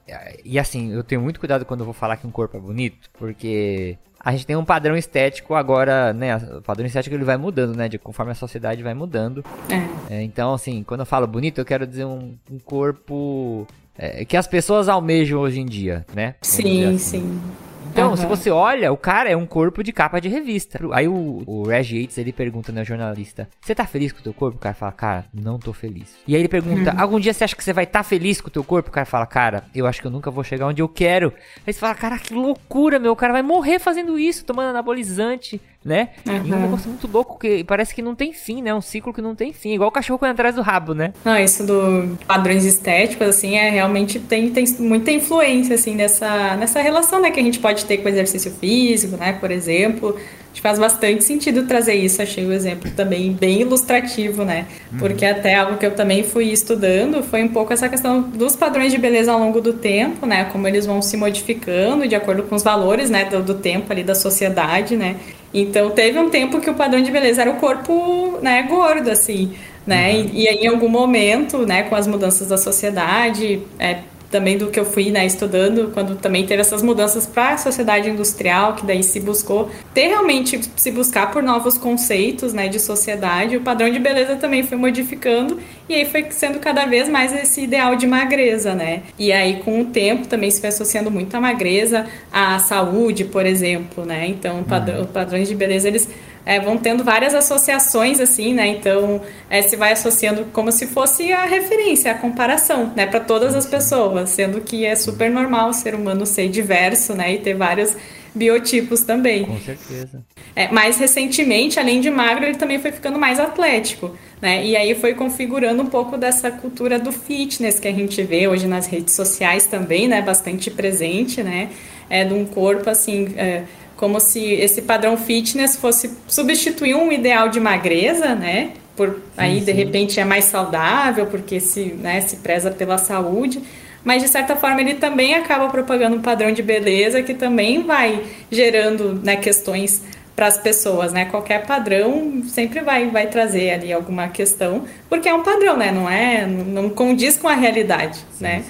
E assim, eu tenho muito cuidado quando eu vou falar que um corpo é bonito, porque a gente tem um padrão estético agora, né? O padrão estético ele vai mudando, né? De conforme a sociedade vai mudando. É. É, então, assim, quando eu falo bonito, eu quero dizer um, um corpo é, que as pessoas almejam hoje em dia, né? Vamos sim, assim. sim. Então, Uhum. se você olha, o cara é um corpo de capa de revista. Aí o, o Reg Yates, ele pergunta, né, o jornalista, você tá feliz com o teu corpo? O cara fala, cara, não tô feliz. E aí ele pergunta, Uhum. algum dia você acha que você vai estar feliz com o teu corpo? O cara fala, cara, eu acho que eu nunca vou chegar onde eu quero. Aí você fala, cara, que loucura, meu, o cara vai morrer fazendo isso, tomando anabolizante, né? É um Uhum. negócio muito louco, que parece que não tem fim, né? Um ciclo que não tem fim, igual o cachorro correndo atrás do rabo, né? Não, isso do padrões estéticos, assim, é realmente tem, tem muita influência, assim, nessa, nessa relação, né, que a gente pode ter com o exercício físico, né, por exemplo. Que faz bastante sentido trazer isso, achei o exemplo também bem ilustrativo, né, porque até algo que eu também fui estudando foi um pouco essa questão dos padrões de beleza ao longo do tempo, né, como eles vão se modificando de acordo com os valores, né, do, do tempo ali da sociedade, né. Então teve um tempo que o padrão de beleza era o corpo, né, gordo, assim, né? E, e aí, em algum momento, né, com as mudanças da sociedade, é, também do que eu fui né, estudando, quando também teve essas mudanças para a sociedade industrial, que daí se buscou ter realmente se buscar por novos conceitos né, de sociedade, o padrão de beleza também foi modificando e aí foi sendo cada vez mais esse ideal de magreza, né? E aí com o tempo também se foi associando muito a magreza à saúde, por exemplo, né? Então, padrão, padrões de beleza eles é, vão tendo várias associações assim, né? Então é, se vai associando como se fosse a referência, a comparação, né? Para todas as pessoas, sendo que é super normal o ser humano ser diverso, né? E ter vários biotipos também. Com certeza. É, mais recentemente, além de magro, ele também foi ficando mais atlético, né? E aí foi configurando um pouco dessa cultura do fitness que a gente vê hoje nas redes sociais também, né? Bastante presente, né? É de um corpo assim. É, como se esse padrão fitness fosse substituir um ideal de magreza, né? Por aí de repente é mais saudável porque se, né, se preza pela saúde, mas de certa forma ele também acaba propagando um padrão de beleza que também vai gerando né, questões para as pessoas, né? Qualquer padrão sempre vai, vai trazer ali alguma questão, porque é um padrão, né? Não é, não condiz com a realidade, né?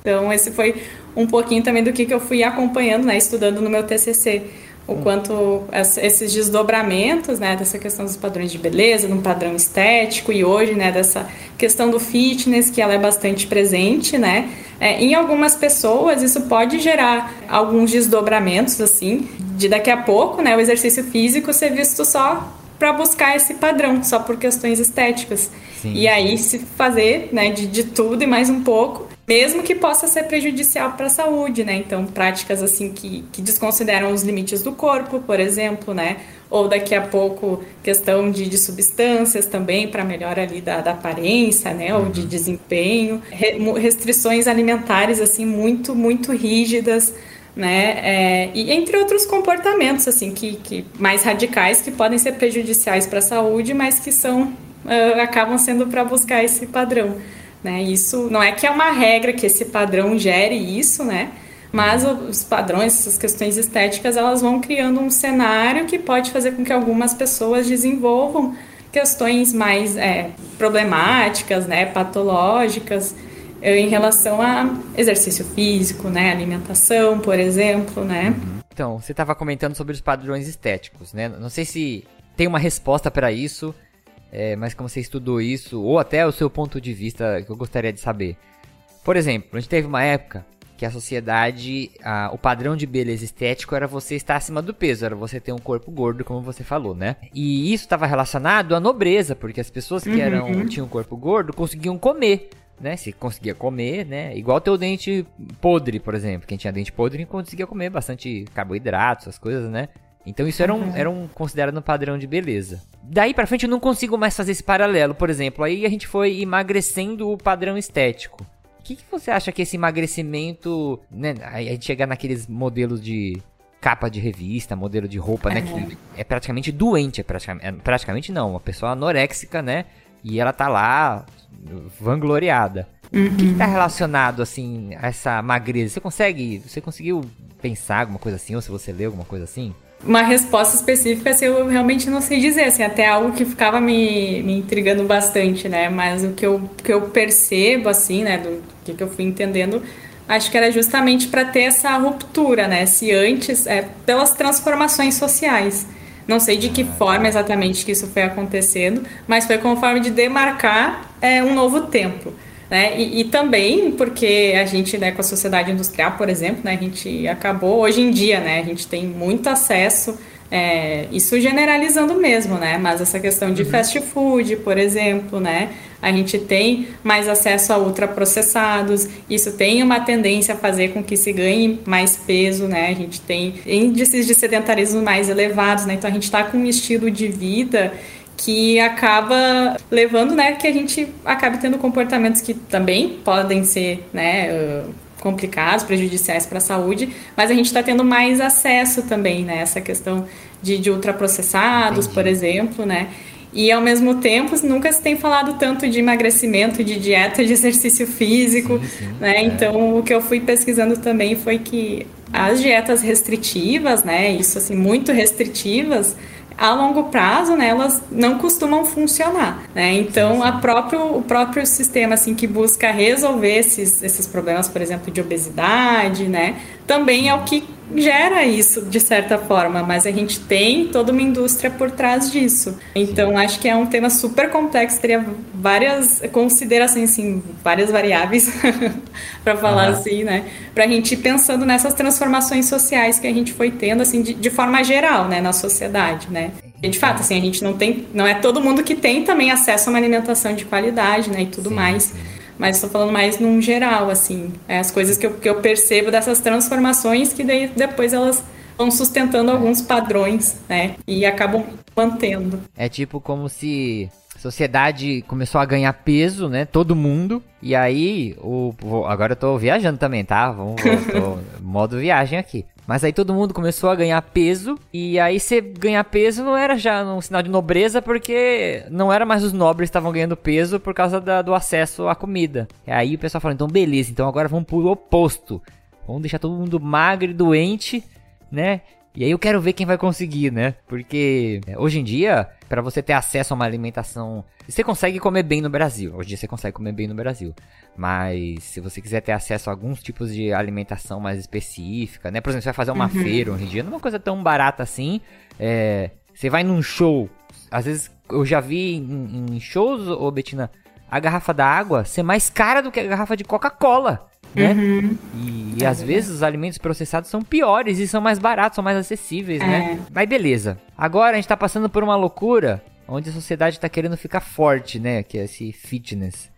Então esse foi um pouquinho também do que, que eu fui acompanhando, né? Estudando no meu TCC o quanto esses desdobramentos, né, dessa questão dos padrões de beleza, de um padrão estético e hoje, né, dessa questão do fitness, que ela é bastante presente, né, é, em algumas pessoas isso pode gerar alguns desdobramentos, assim, de daqui a pouco, né, o exercício físico ser visto só para buscar esse padrão, só por questões estéticas. Sim. E aí se fazer, né, de, de tudo e mais um pouco, mesmo que possa ser prejudicial para a saúde, né? Então, práticas assim que, que desconsideram os limites do corpo, por exemplo, né? Ou daqui a pouco questão de, de substâncias também para melhora ali da, da aparência, né? Ou de desempenho, Re, restrições alimentares assim muito muito rígidas, né? É, e entre outros comportamentos assim que, que mais radicais que podem ser prejudiciais para a saúde, mas que são uh, acabam sendo para buscar esse padrão. Né? Isso não é que é uma regra que esse padrão gere isso, né? Mas os padrões, essas questões estéticas, elas vão criando um cenário que pode fazer com que algumas pessoas desenvolvam questões mais é, problemáticas, né, patológicas, em relação a exercício físico, né, alimentação, por exemplo, né. Então, você estava comentando sobre os padrões estéticos, né? Não sei se tem uma resposta para isso, é, mas como você estudou isso, ou até o seu ponto de vista que eu gostaria de saber. Por exemplo, a gente teve uma época que a sociedade, a, o padrão de beleza estético era você estar acima do peso, era você ter um corpo gordo, como você falou, né? E isso estava relacionado à nobreza, porque as pessoas que eram Uhum. tinham um corpo gordo conseguiam comer. Né? Se conseguia comer, né? Igual ter o dente podre, por exemplo. Quem tinha dente podre conseguia comer bastante carboidratos, essas coisas, né? Então isso era um, era um considerado um padrão de beleza. Daí pra frente eu não consigo mais fazer esse paralelo, por exemplo. Aí a gente foi emagrecendo o padrão estético. O que, que você acha que esse emagrecimento, né? Aí a gente chega naqueles modelos de capa de revista, modelo de roupa, né? Que é praticamente doente, é praticamente, é praticamente não, uma pessoa anoréxica, né? E ela tá lá vangloriada. O que, que tá relacionado, assim, a essa magreza? Você consegue, você conseguiu pensar alguma coisa assim, ou se você leu alguma coisa assim? Uma resposta específica, assim, eu realmente não sei dizer, assim, até algo que ficava me, me intrigando bastante, né? Mas o que eu, que eu percebo, assim, né, do que, eu fui entendendo, acho que era justamente para ter essa ruptura, né? Se antes, é, pelas transformações sociais. Não sei de que forma exatamente que isso foi acontecendo, mas foi como forma de demarcar é, um novo tempo. Né? E, e, também porque a gente, né, com a sociedade industrial, por exemplo, né, a gente acabou, hoje em dia, né, a gente tem muito acesso é, isso generalizando mesmo, né? Mas essa questão de uhum. fast food, por exemplo, né? A gente tem mais acesso a ultraprocessados, isso tem uma tendência a fazer com que se ganhe mais peso, né? A gente tem índices de sedentarismo mais elevados, né? Então a gente está com um estilo de vida que acaba levando, né, que a gente acabe tendo comportamentos que também podem ser, né, complicados, prejudiciais para a saúde, mas a gente está tendo mais acesso também, né? Essa questão de, de ultraprocessados, Entendi. por exemplo, né? E ao mesmo tempo, nunca se tem falado tanto de emagrecimento, de dieta, de exercício físico, sim, sim, né? É. Então, o que eu fui pesquisando também foi que as dietas restritivas, né? Isso assim, muito restritivas, a longo prazo, né, elas não costumam funcionar, né? Então, a próprio, o próprio sistema assim que busca resolver esses, esses problemas, por exemplo, de obesidade, né, também é o que gera isso de certa forma, mas a gente tem toda uma indústria por trás disso. Então acho que é um tema super complexo, teria várias considerações, assim, várias variáveis para falar uhum. assim, né? Para a gente ir pensando nessas transformações sociais que a gente foi tendo, assim, de, de forma geral, né, na sociedade, né? E de fato, assim, a gente não tem, não é todo mundo que tem também acesso a uma alimentação de qualidade, né, e tudo sim, mais. Sim mas estou falando mais num geral, assim, é as coisas que eu, que eu percebo dessas transformações que daí, depois elas vão sustentando alguns padrões, né, e acabam mantendo. É tipo como se a sociedade começou a ganhar peso, né, todo mundo, e aí, o, agora eu tô viajando também, tá, vamos, tô, modo viagem aqui. Mas aí todo mundo começou a ganhar peso, e aí você ganhar peso não era já um sinal de nobreza, porque não era mais os nobres que estavam ganhando peso por causa da, do acesso à comida. E aí o pessoal falou, então beleza, então agora vamos pro oposto. Vamos deixar todo mundo magro e doente, né? E aí eu quero ver quem vai conseguir, né? Porque é, hoje em dia, para você ter acesso a uma alimentação, você consegue comer bem no Brasil. Hoje em dia você consegue comer bem no Brasil. Mas se você quiser ter acesso a alguns tipos de alimentação mais específica, né? Por exemplo, você vai fazer uma uhum. feira hoje em dia, não é uma coisa tão barata assim. É, você vai num show, às vezes eu já vi em, em shows, ô Betina, a garrafa da água ser mais cara do que a garrafa de Coca-Cola né? Uhum. E, e é às vezes os alimentos processados são piores e são mais baratos, são mais acessíveis, né? é. né? Mas beleza. Agora a gente tá passando por uma loucura onde a sociedade tá querendo ficar forte, né? Que é esse fitness.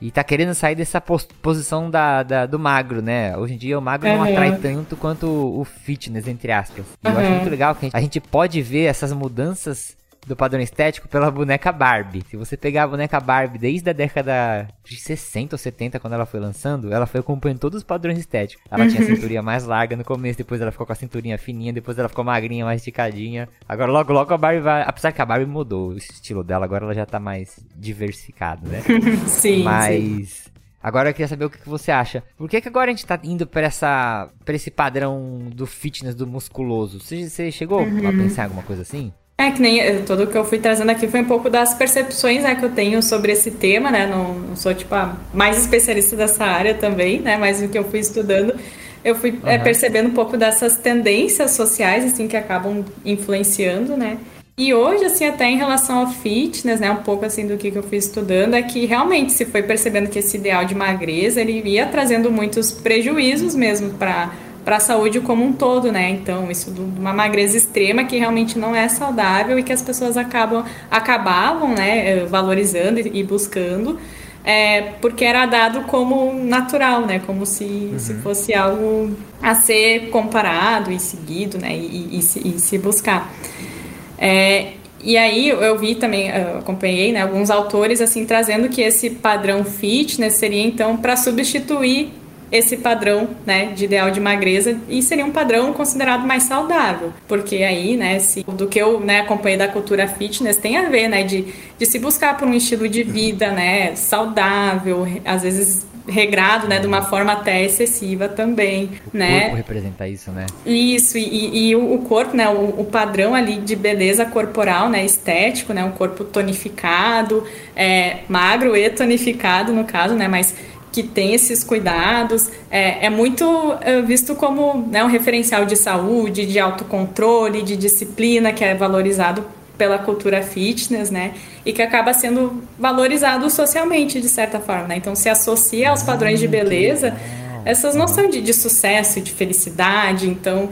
E tá querendo sair dessa pos posição da, da, do magro, né? Hoje em dia o magro uhum. não atrai tanto quanto o fitness, entre aspas. E uhum. eu acho muito legal que a gente pode ver essas mudanças do padrão estético pela boneca Barbie. Se você pegar a boneca Barbie desde a década de 60 ou 70, quando ela foi lançando, ela foi acompanhando todos os padrões estéticos. Ela tinha a uhum. cinturinha mais larga no começo, depois ela ficou com a cinturinha fininha, depois ela ficou magrinha, mais esticadinha. Agora logo logo a Barbie vai. Apesar que a Barbie mudou o estilo dela, agora ela já tá mais diversificada, né? sim. Mas. Sim. Agora eu queria saber o que, você acha. Por que, que agora a gente tá indo pra, essa, pra esse padrão do fitness, do musculoso? Você, você chegou uhum. a pensar em alguma coisa assim? É que nem eh, tudo que eu fui trazendo aqui foi um pouco das percepções né, que eu tenho sobre esse tema, né? Não, não sou tipo a mais especialista dessa área também, né? Mas o que eu fui estudando, eu fui uhum. é, percebendo um pouco dessas tendências sociais assim que acabam influenciando, né? E hoje, assim, até em relação ao fitness, né, um pouco assim do que, que eu fui estudando, é que realmente se foi percebendo que esse ideal de magreza, ele ia trazendo muitos prejuízos mesmo para para a saúde como um todo, né? Então, isso de uma magreza extrema que realmente não é saudável e que as pessoas acabam acabavam, né, eh, valorizando e buscando, é, porque era dado como natural, né? Como se, uhum. se fosse algo a ser comparado e seguido, né? E, e, e, se, e se, buscar. É, e aí eu vi também, eu acompanhei né, alguns autores assim trazendo que esse padrão fitness seria então para substituir esse padrão, né, de ideal de magreza e seria um padrão considerado mais saudável, porque aí, né, se, do que eu, né, acompanhei da cultura fitness tem a ver, né, de, de se buscar por um estilo de vida, né, saudável, às vezes regrado, né, de uma forma até excessiva também, o né? corpo representa isso, né? Isso, e, e o corpo, né, o, o, padrão ali de beleza corporal, né, estético, né, um corpo tonificado, é, magro e tonificado no caso, né, mas que tem esses cuidados, é, é muito é, visto como né, um referencial de saúde, de autocontrole, de disciplina, que é valorizado pela cultura fitness, né? E que acaba sendo valorizado socialmente, de certa forma, né? Então, se associa aos padrões de beleza essas noções de, de sucesso, de felicidade, então...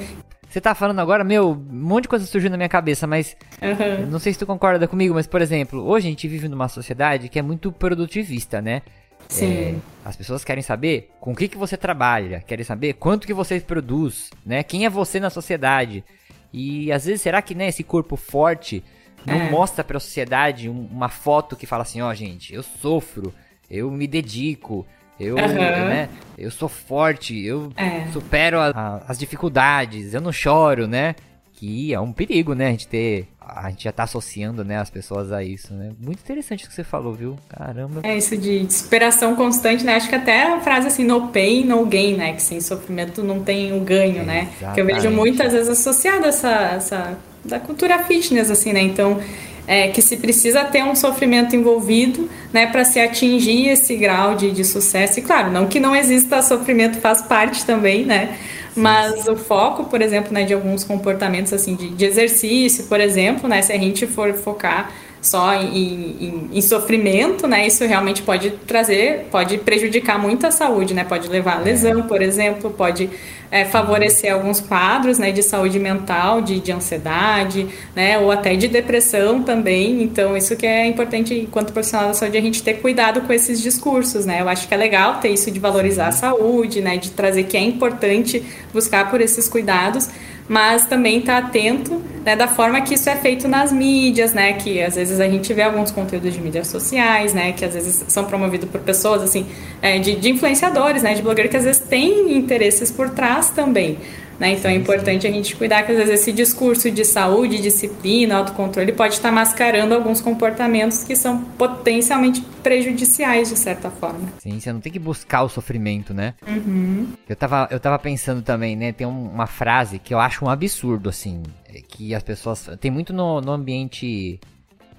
Você tá falando agora, meu, um monte de coisa surgiu na minha cabeça, mas Uhum. não sei se tu concorda comigo, mas por exemplo, hoje a gente vive numa sociedade que é muito produtivista, né? Sim. É, as pessoas querem saber com o que, que você trabalha, querem saber quanto que você produz, né? Quem é você na sociedade. E às vezes, será que né, esse corpo forte não É. mostra pra sociedade um- uma foto que fala assim, ó, gente, eu sofro, eu me dedico, eu, Aham. né, eu sou forte, eu É. supero a- a- as dificuldades, eu não choro, né? Que é um perigo, né? A gente ter. A gente já tá associando, né, as pessoas a isso, né? Muito interessante o que você falou, viu? Caramba. É isso de superação constante, né? Acho que até a frase assim, no pain, no gain, né? Que sem sofrimento não tem o ganho, né? Que eu vejo Exatamente. muitas vezes associado a essa, essa da cultura fitness, assim, né? Então, é, que se precisa ter um sofrimento envolvido, né? Para se atingir esse grau de, de sucesso. E claro, não que não exista sofrimento, faz parte também, né? Mas o foco, por exemplo, né, de alguns comportamentos assim de, de exercício, por exemplo, né, se a gente for focar só em, em- em sofrimento, né, isso realmente pode trazer, pode prejudicar muito a saúde, né, pode levar a lesão, por exemplo, pode é, favorecer alguns quadros, né, de saúde mental, de, de ansiedade, né, ou até de depressão também. Então, isso que é importante, enquanto profissional da saúde, a gente ter cuidado com esses discursos, né. Eu acho que é legal ter isso de valorizar a saúde, né, de trazer que é importante buscar por esses cuidados, mas também estar atento né, da forma que isso é feito nas mídias, né? Que às vezes a gente vê alguns conteúdos de mídias sociais, né? Que às vezes são promovidos por pessoas assim, é, de, de influenciadores, né? De blogueiros que às vezes têm interesses por trás também. Né? Então é importante a gente cuidar que às vezes esse discurso de saúde, disciplina, autocontrole pode estar mascarando alguns comportamentos que são potencialmente prejudiciais de certa forma. Sim, você não tem que buscar o sofrimento, né? Uhum. Eu tava, eu tava pensando também, né? Tem um- uma frase que eu acho um absurdo, assim. Que as pessoas. Tem muito no, no ambiente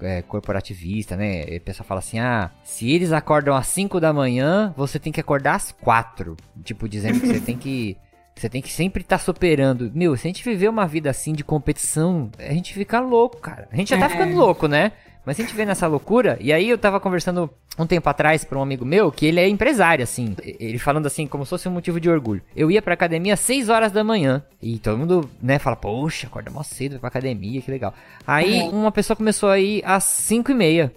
é, corporativista, né? E a pessoa fala assim: ah, se eles acordam às 5 da manhã, você tem que acordar às 4. Tipo, dizendo que você tem que. Você tem que sempre estar superando. Meu, se a gente viver uma vida assim de competição, a gente fica louco, cara. A gente já tá É. ficando louco, né? Mas se a gente vê nessa loucura, e aí eu tava conversando um tempo atrás pra um amigo meu, que ele é empresário, assim, ele falando assim, como se fosse um motivo de orgulho. Eu ia pra academia às 6 horas da manhã, e todo mundo, né, fala, poxa, acorda mó cedo, vai pra academia, que legal. Aí uma pessoa começou a ir às 5 e meia.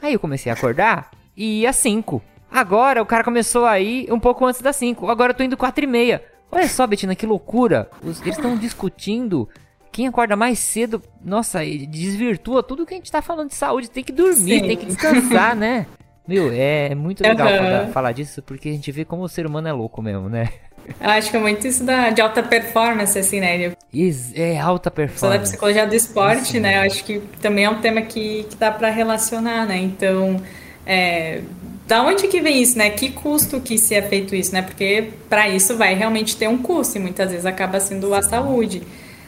Aí eu comecei a acordar e ia às 5. Agora o cara começou a ir um pouco antes das 5. Agora eu tô indo 4 e meia. Olha só, Betina, que loucura. Os- eles estão discutindo quem acorda mais cedo. Nossa, desvirtua tudo que a gente tá falando de saúde. Tem que dormir, Sim. tem que descansar, né? Meu, é muito legal Aham. falar, disso porque a gente vê como o ser humano é louco mesmo, né? Eu acho que é muito isso da, de alta performance, assim, né? De Is- É alta Só da performance. psicologia do esporte, né? Eu acho que também é um tema que, que dá para relacionar, né? Então, é, da onde que vem isso, né? Que custo que se é feito isso, né? Porque para isso vai realmente ter um custo e muitas vezes acaba sendo a saúde.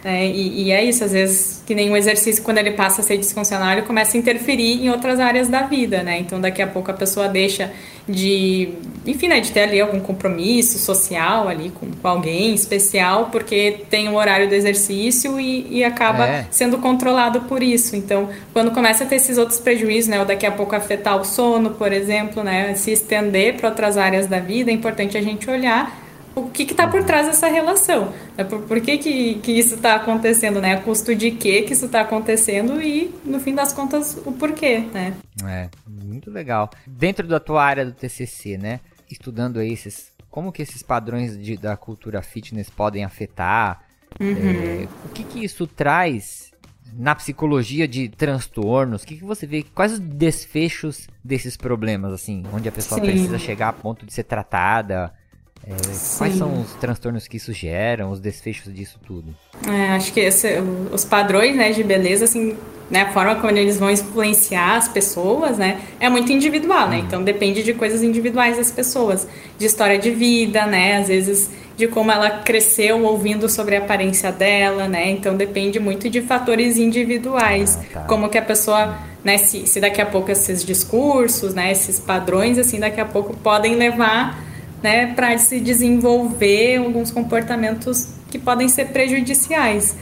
Né? E, e é isso, às vezes, que nem exercício, quando ele passa a ser disfuncional, ele começa a interferir em outras áreas da vida, né? Então, daqui a pouco a pessoa deixa de, enfim, né, de ter ali algum compromisso social ali com, com alguém especial, porque tem o horário do exercício e, e acaba É. sendo controlado por isso. Então, quando começa a ter esses outros prejuízos, né, ou daqui a pouco afetar o sono, por exemplo, né, se estender para outras áreas da vida, é importante a gente olhar o que está por trás dessa relação. Né? Por, por que, que, que isso está acontecendo, né? A custo de que que isso está acontecendo e, no fim das contas, o porquê, né? É, muito legal. Dentro da tua área do TCC, né? Estudando aí esses, como que esses padrões de- da cultura fitness podem afetar? é, o que que isso traz na psicologia de transtornos? O que que você vê? Quais os desfechos desses problemas, assim, onde a pessoa Sim. precisa chegar a ponto de ser tratada? É, quais são os transtornos que isso geram, os desfechos disso tudo? É, acho que esse- os padrões né, de beleza, assim, né, a forma como eles vão influenciar as pessoas, né, é muito individual, né? Então depende de coisas individuais das pessoas, de história de vida, né? Às vezes de como ela cresceu ouvindo sobre a aparência dela, né? Então depende muito de fatores individuais, Ah, tá. como que a pessoa, né, se, se daqui a pouco esses discursos, né, esses padrões, assim, daqui a pouco podem levar né, para se desenvolver alguns comportamentos que podem ser prejudiciais.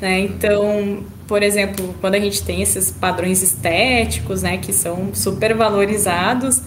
Né? Então, por exemplo, quando a gente tem esses padrões estéticos, né, que são super valorizados,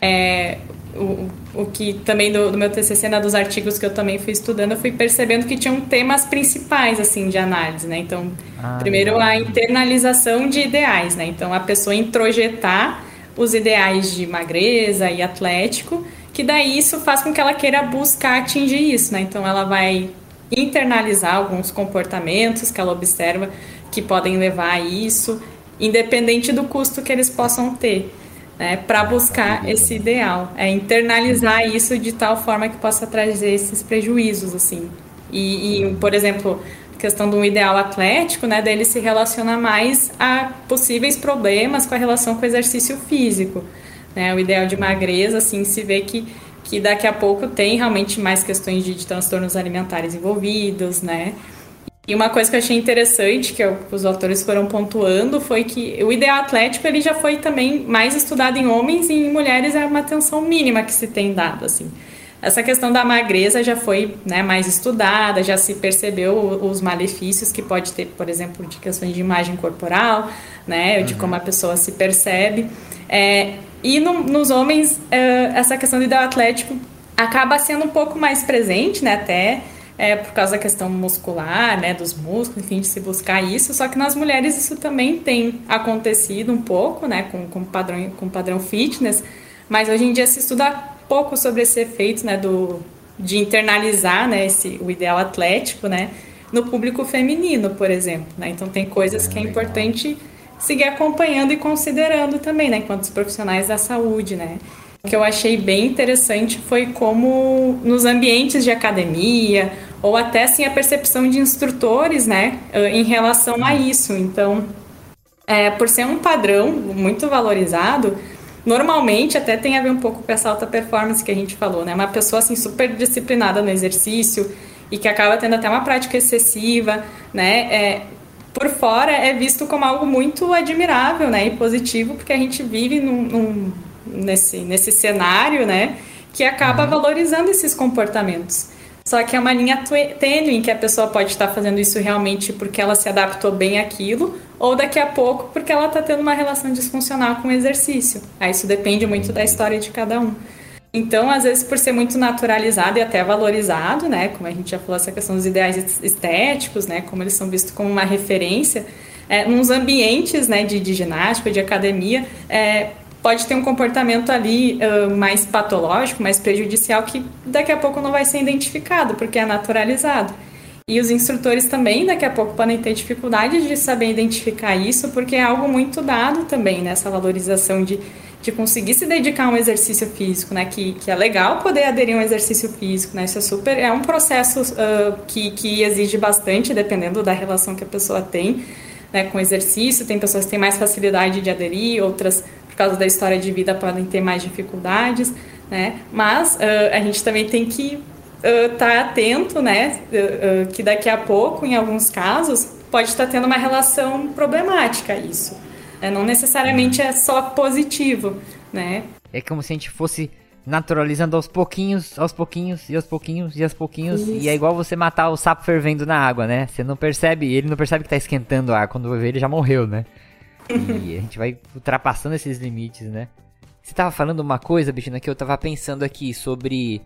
é, o, o que também do, do meu TCC, né, dos artigos que eu também fui estudando, eu fui percebendo que tinham temas principais, assim, de análise, né? Então, ah, primeiro, a internalização de ideais, né? Então, a pessoa introjetar os ideais de magreza e atlético, que daí isso faz com que ela queira buscar atingir isso, né? Então, ela vai internalizar alguns comportamentos que ela observa que podem levar a isso, independente do custo que eles possam ter né, para buscar esse ideal, é internalizar isso de tal forma que possa trazer esses prejuízos, assim. E, e por exemplo, a questão de um ideal atlético, né, dele se relaciona mais a possíveis problemas com a relação com o exercício físico, né, o ideal de magreza, assim, se vê que que daqui a pouco tem realmente mais questões de, de transtornos alimentares envolvidos, né? E uma coisa que eu achei interessante, que os autores foram pontuando, foi que o ideal atlético ele já foi também mais estudado em homens e em mulheres é uma atenção mínima que se tem dado, assim. Essa questão da magreza já foi né, mais estudada, já se percebeu os malefícios que pode ter, por exemplo, de questões de imagem corporal, né, de como a pessoa se percebe. É, e no, nos homens, é, essa questão do ideal atlético acaba sendo um pouco mais presente, né, até é, por causa da questão muscular, né, dos músculos, enfim, de se buscar isso. Só que nas mulheres isso também tem acontecido um pouco, né, com, com padrão com padrão fitness. Mas hoje em dia se estuda pouco sobre esse efeito, né, do de internalizar, né, esse o ideal atlético, né, no público feminino, por exemplo. Né? Então tem coisas que é importante seguir acompanhando e considerando também, né, enquanto profissionais da saúde, né. O que eu achei bem interessante foi como nos ambientes de academia ou até assim a percepção de instrutores, né, em relação a isso. Então, é, por ser um padrão muito valorizado, normalmente até tem a ver um pouco com essa alta performance que a gente falou, né? Uma pessoa assim super disciplinada no exercício e que acaba tendo até uma prática excessiva, né? É, por fora é visto como algo muito admirável, né? E positivo, porque a gente vive num, num nesse, nesse cenário, né? Que acaba uhum. valorizando esses comportamentos. Só que é uma linha tênue em que a pessoa pode estar fazendo isso realmente porque ela se adaptou bem àquilo, ou daqui a pouco porque ela está tendo uma relação disfuncional com o exercício. Aí isso depende muito da história de cada um. Então, às vezes, por ser muito naturalizado e até valorizado, né, como a gente já falou, essa questão dos ideais estéticos, né, como eles são vistos como uma referência, é, nos ambientes, né, de, de ginástica, de academia, é, pode ter um comportamento ali uh, mais patológico, mais prejudicial, que daqui a pouco não vai ser identificado, porque é naturalizado. E os instrutores também, daqui a pouco, podem ter dificuldade de saber identificar isso, porque é algo muito dado também nessa valorização de, de conseguir se dedicar a um exercício físico, né? Que, que é legal poder aderir a um exercício físico, né? Isso é super. É um processo uh, que, que exige bastante, dependendo da relação que a pessoa tem né, com exercício. Tem pessoas que têm mais facilidade de aderir, outras por causa da história de vida podem ter mais dificuldades, né? Mas uh, a gente também tem que uh, tá atento, né? Uh, que daqui a pouco, em alguns casos, pode estar tendo uma relação problemática isso. Né? Não necessariamente é só positivo, né? É como se a gente fosse naturalizando aos pouquinhos, aos pouquinhos, e aos pouquinhos, e aos pouquinhos. Isso. E é igual você matar o sapo fervendo na água, né? Você não percebe, ele não percebe que tá esquentando a água. Quando vê, ele já morreu, né? E a gente vai ultrapassando esses limites, né? Você tava falando uma coisa, Bichina, que eu tava pensando aqui sobre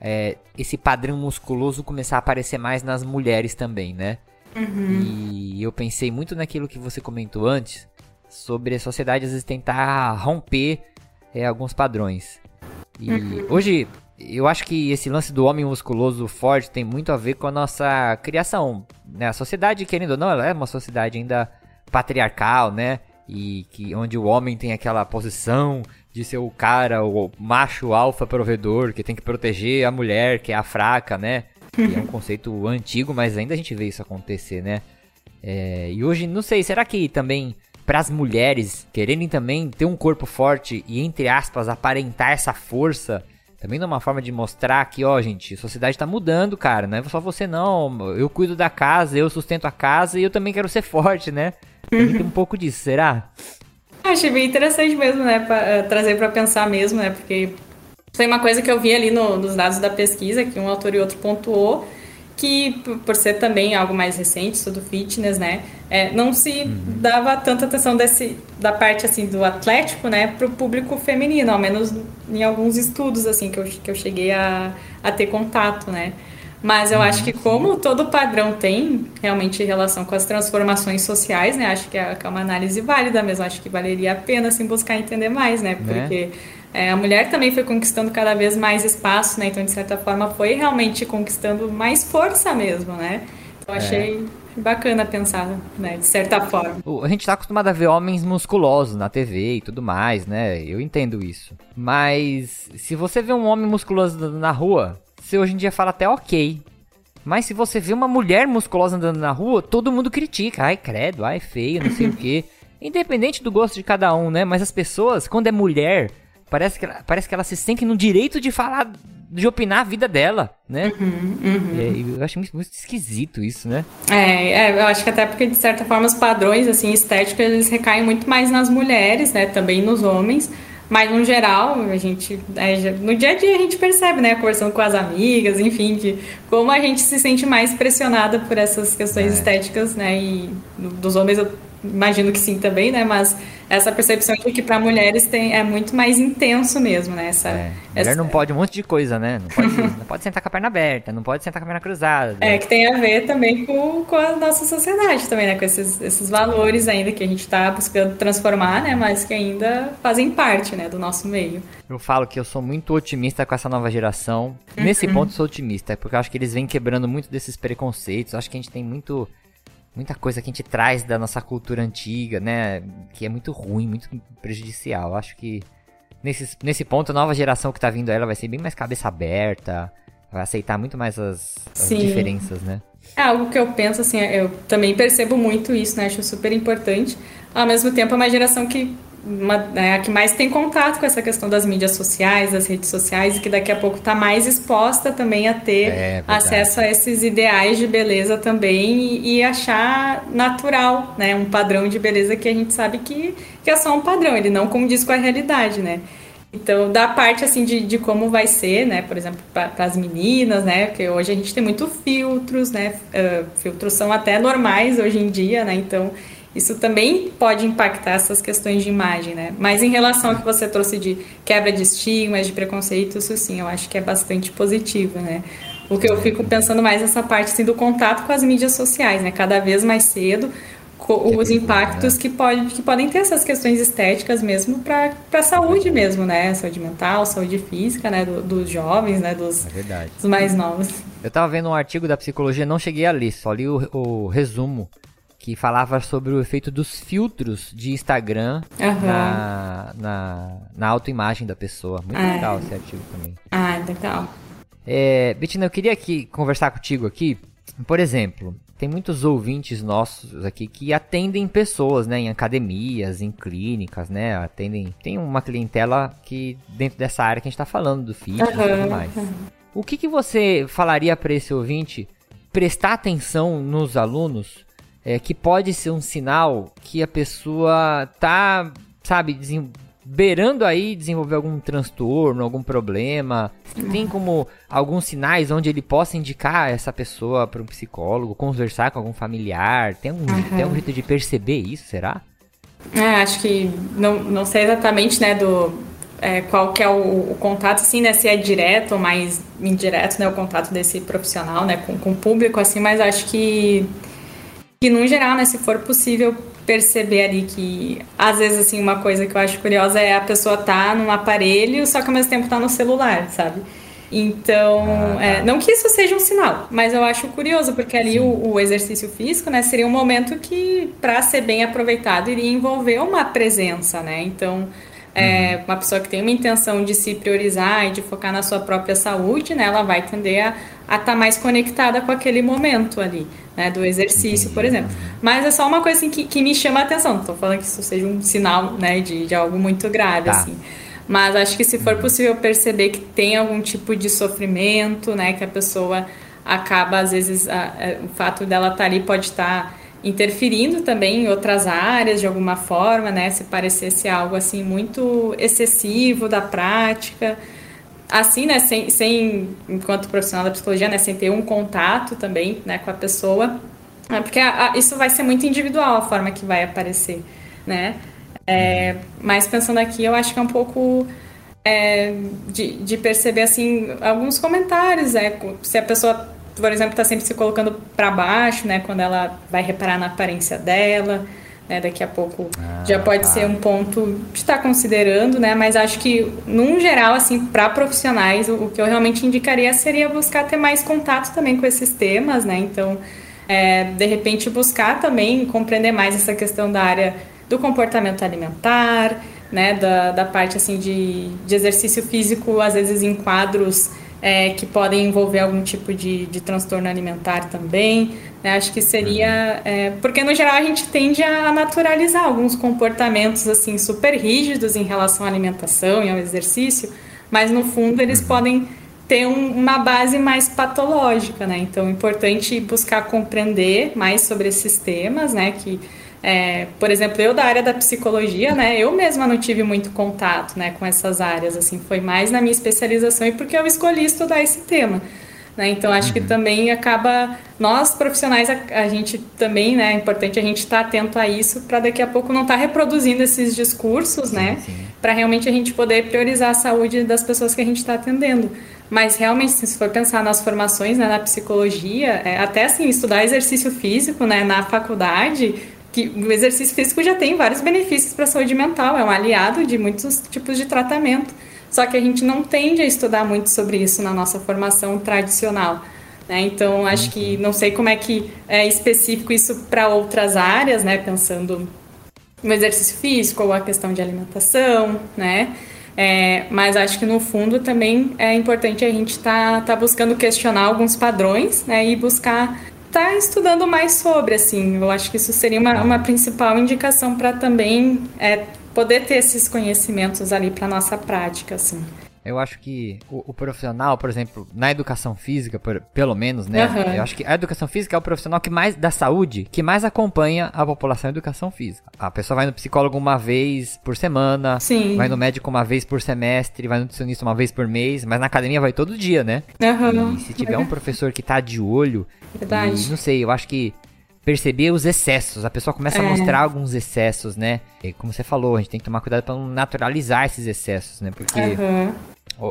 é, esse padrão musculoso começar a aparecer mais nas mulheres também, né? Uhum. E eu pensei muito naquilo que você comentou antes, sobre a sociedade às vezes tentar romper é, alguns padrões. E uhum. hoje, eu acho que esse lance do homem musculoso forte tem muito a ver com a nossa criação. Né? A sociedade, querendo ou não, ela é uma sociedade ainda patriarcal, né? E que onde o homem tem aquela posição de ser o cara, o macho alfa provedor, que tem que proteger a mulher, que é a fraca, né? Que é um conceito antigo, mas ainda a gente vê isso acontecer, né? É, e hoje, não sei, será que também para as mulheres quererem também ter um corpo forte e, entre aspas, aparentar essa força, também é uma forma de mostrar que, ó, gente, a sociedade tá mudando, cara, não é só você não, eu cuido da casa, eu sustento a casa e eu também quero ser forte, né? Também tem um pouco disso, será? Achei bem interessante mesmo, né? Pra, uh, trazer para pensar mesmo, né? Porque foi uma coisa que eu vi ali no, nos dados da pesquisa, que um autor e outro pontuou, que por ser também algo mais recente, sou do fitness, né, é, não se uhum. dava tanta atenção desse, da parte assim do atlético, né, para o público feminino, ao menos em alguns estudos assim que eu, que eu cheguei a, a ter contato, né. Mas eu uhum. acho que como todo padrão tem realmente relação com as transformações sociais, né, acho que é, que é uma análise válida mesmo, acho que valeria a pena assim buscar entender mais, né, né? porque? É, a mulher também foi conquistando cada vez mais espaço, né? Então, de certa forma, foi realmente conquistando mais força mesmo, né? Então, achei é. bacana pensar, né? De certa forma. A gente tá acostumado a ver homens musculosos na TV e tudo mais, né? Eu entendo isso. Mas, se você vê um homem musculoso na rua, você hoje em dia fala até ok. Mas se você vê uma mulher musculosa andando na rua, todo mundo critica. Ai, credo, ai, feio, não sei o quê. Independente do gosto de cada um, né? Mas as pessoas, quando é mulher Parece que, ela, parece que ela se sente no direito de falar, de opinar a vida dela, né? Uhum, uhum. É, eu acho muito, muito, esquisito isso, né? É, é, eu acho que até porque, de certa forma, os padrões, assim, estéticos, eles recaem muito mais nas mulheres, né? Também nos homens. Mas, no geral, a gente, é, no dia a dia a gente percebe, né, conversando com as amigas, enfim, que como a gente se sente mais pressionada por essas questões é. estéticas, né, e dos homens eu imagino que sim também, né, mas essa percepção de que para mulheres tem, é muito mais intenso mesmo, né? Essa, é. Mulher essa... não pode um monte de coisa, né? Não pode, não pode sentar com a perna aberta, não pode sentar com a perna cruzada. É, que tem a ver também com, com a nossa sociedade também, né? Com esses, esses valores ainda que a gente está buscando transformar, né? Mas que ainda fazem parte, né? Do nosso meio. Eu falo que eu sou muito otimista com essa nova geração. Uhum. Nesse ponto sou otimista, porque eu acho que eles vêm quebrando muito desses preconceitos. Eu acho que a gente tem muito muita coisa que a gente traz da nossa cultura antiga, né? Que é muito ruim, muito prejudicial. Acho que nesse, nesse ponto a nova geração que tá vindo ela vai ser bem mais cabeça aberta, vai aceitar muito mais as, as diferenças, né? É algo que eu penso, assim, eu também percebo muito isso, né? Acho super importante. Ao mesmo tempo, é uma geração que uma, é a que mais tem contato com essa questão das mídias sociais, das redes sociais, e que daqui a pouco está mais exposta também a ter é, acesso a esses ideais de beleza também e, e, achar natural, né? Um padrão de beleza que a gente sabe que, que é só um padrão, ele não condiz com a realidade, né? Então, da parte assim de, de como vai ser, né? Por exemplo, para as meninas, né? Porque hoje a gente tem muito filtros, né? Uh, filtros são até normais hoje em dia, né? Então, isso também pode impactar essas questões de imagem, né? Mas em relação ao que você trouxe de quebra de estigmas, de preconceito, isso sim, eu acho que é bastante positivo, né? O que eu fico pensando mais nessa parte assim, do contato com as mídias sociais, né? Cada vez mais cedo, os impactos que, pode, que podem ter essas questões estéticas mesmo para a saúde mesmo, né? Saúde mental, saúde física, né? Do, dos jovens, né? Dos, é dos mais novos. Eu tava vendo um artigo da psicologia, não cheguei a ler, só li o, o resumo que falava sobre o efeito dos filtros de Instagram uhum. na, na, na autoimagem da pessoa. Muito é. legal esse artigo também. Ah, legal. É, Bettina, eu queria aqui conversar contigo aqui. Por exemplo, tem muitos ouvintes nossos aqui que atendem pessoas, né, em academias, em clínicas, né, atendem, tem uma clientela que dentro dessa área que a gente está falando do fitness uhum. e tudo mais. Uhum. O que que você falaria para esse ouvinte prestar atenção nos alunos é, que pode ser um sinal que a pessoa tá, sabe, beirando aí desenvolver algum transtorno, algum problema. Tem como alguns sinais onde ele possa indicar essa pessoa para um psicólogo, conversar com algum familiar? Tem um, uhum. tem um jeito de perceber isso, será? É, acho que não, não sei exatamente, né, do é, qual que é o, o, contato, assim, né, se é direto ou mais indireto, né, o contato desse profissional, né, com, com o público, assim, mas acho que que no geral, né, se for possível perceber ali que às vezes assim uma coisa que eu acho curiosa é a pessoa tá num aparelho, só que ao mesmo tempo tá no celular, sabe? Então, ah, tá. é, não que isso seja um sinal, mas eu acho curioso, porque ali o, o, exercício físico, né, seria um momento que, para ser bem aproveitado, iria envolver uma presença, né? Então, é, uhum. uma pessoa que tem uma intenção de se priorizar e de focar na sua própria saúde, né, ela vai tender a estar tá mais conectada com aquele momento ali, né, do exercício, por exemplo. Mas é só uma coisa assim, que, que me chama a atenção. Não estou falando que isso seja um sinal né, de, de algo muito grave, tá. assim. Mas acho que se for uhum. possível perceber que tem algum tipo de sofrimento, né, que a pessoa acaba, às vezes, a, a, o fato dela estar tá ali pode estar tá interferindo também em outras áreas de alguma forma, né? Se parecesse algo assim muito excessivo da prática, assim, né, sem, sem, enquanto profissional da psicologia, né, sem ter um contato também, né, com a pessoa, né, porque a, a, isso vai ser muito individual a forma que vai aparecer, né, é, mas pensando aqui, eu acho que é um pouco é, de, de perceber, assim, alguns comentários, é, se a pessoa, por exemplo, está sempre se colocando para baixo, né, quando ela vai reparar na aparência dela, né, daqui a pouco ah, já pode tá. ser um ponto de estar tá considerando, né? Mas acho que, num geral, assim, para profissionais, o, o, que eu realmente indicaria seria buscar ter mais contato também com esses temas, né? Então, é, de repente, buscar também compreender mais essa questão da área do comportamento alimentar, né? Da, da parte, assim, de, de exercício físico, às vezes em quadros é, que podem envolver algum tipo de, de transtorno alimentar também. Né? Acho que seria. É, porque no geral a gente tende a naturalizar alguns comportamentos assim super rígidos em relação à alimentação e ao exercício, mas no fundo eles podem ter um, uma base mais patológica, né? Então é importante buscar compreender mais sobre esses temas, né? Que é, por exemplo, eu da área da psicologia, né, eu mesma não tive muito contato, né, com essas áreas, assim, foi mais na minha especialização e porque eu escolhi estudar esse tema. Né? Então, acho que uhum. também acaba, nós profissionais, a, a, gente também, né, é importante a gente estar tá atento a isso para daqui a pouco não estar tá reproduzindo esses discursos, né, para realmente a gente poder priorizar a saúde das pessoas que a gente está atendendo. Mas realmente, se for pensar nas formações, né, na psicologia, é, até assim, estudar exercício físico, né, na faculdade, que o exercício físico já tem vários benefícios para a saúde mental, é um aliado de muitos tipos de tratamento. Só que a gente não tende a estudar muito sobre isso na nossa formação tradicional. Né? Então, acho que não sei como é que é específico isso para outras áreas, né? pensando no exercício físico ou a questão de alimentação, né? É, mas acho que no fundo também é importante a gente estar tá, tá buscando questionar alguns padrões né? e buscar tá estudando mais sobre, assim. Eu acho que isso seria uma, uma principal indicação para também é, poder ter esses conhecimentos ali para nossa prática, assim. Eu acho que o, o, profissional, por exemplo, na educação física, por, pelo menos, né? Uhum. Eu acho que a educação física é o profissional que mais da saúde, que mais acompanha a população em educação física. A pessoa vai no psicólogo uma vez por semana, Sim. vai no médico uma vez por semestre, vai no nutricionista uma vez por mês, mas na academia vai todo dia, né? Uhum. E se tiver um professor que tá de olho, Verdade. E, não sei, eu acho que perceber os excessos. A pessoa começa é. a mostrar alguns excessos, né? E como você falou, a gente tem que tomar cuidado para não naturalizar esses excessos, né? Porque uhum.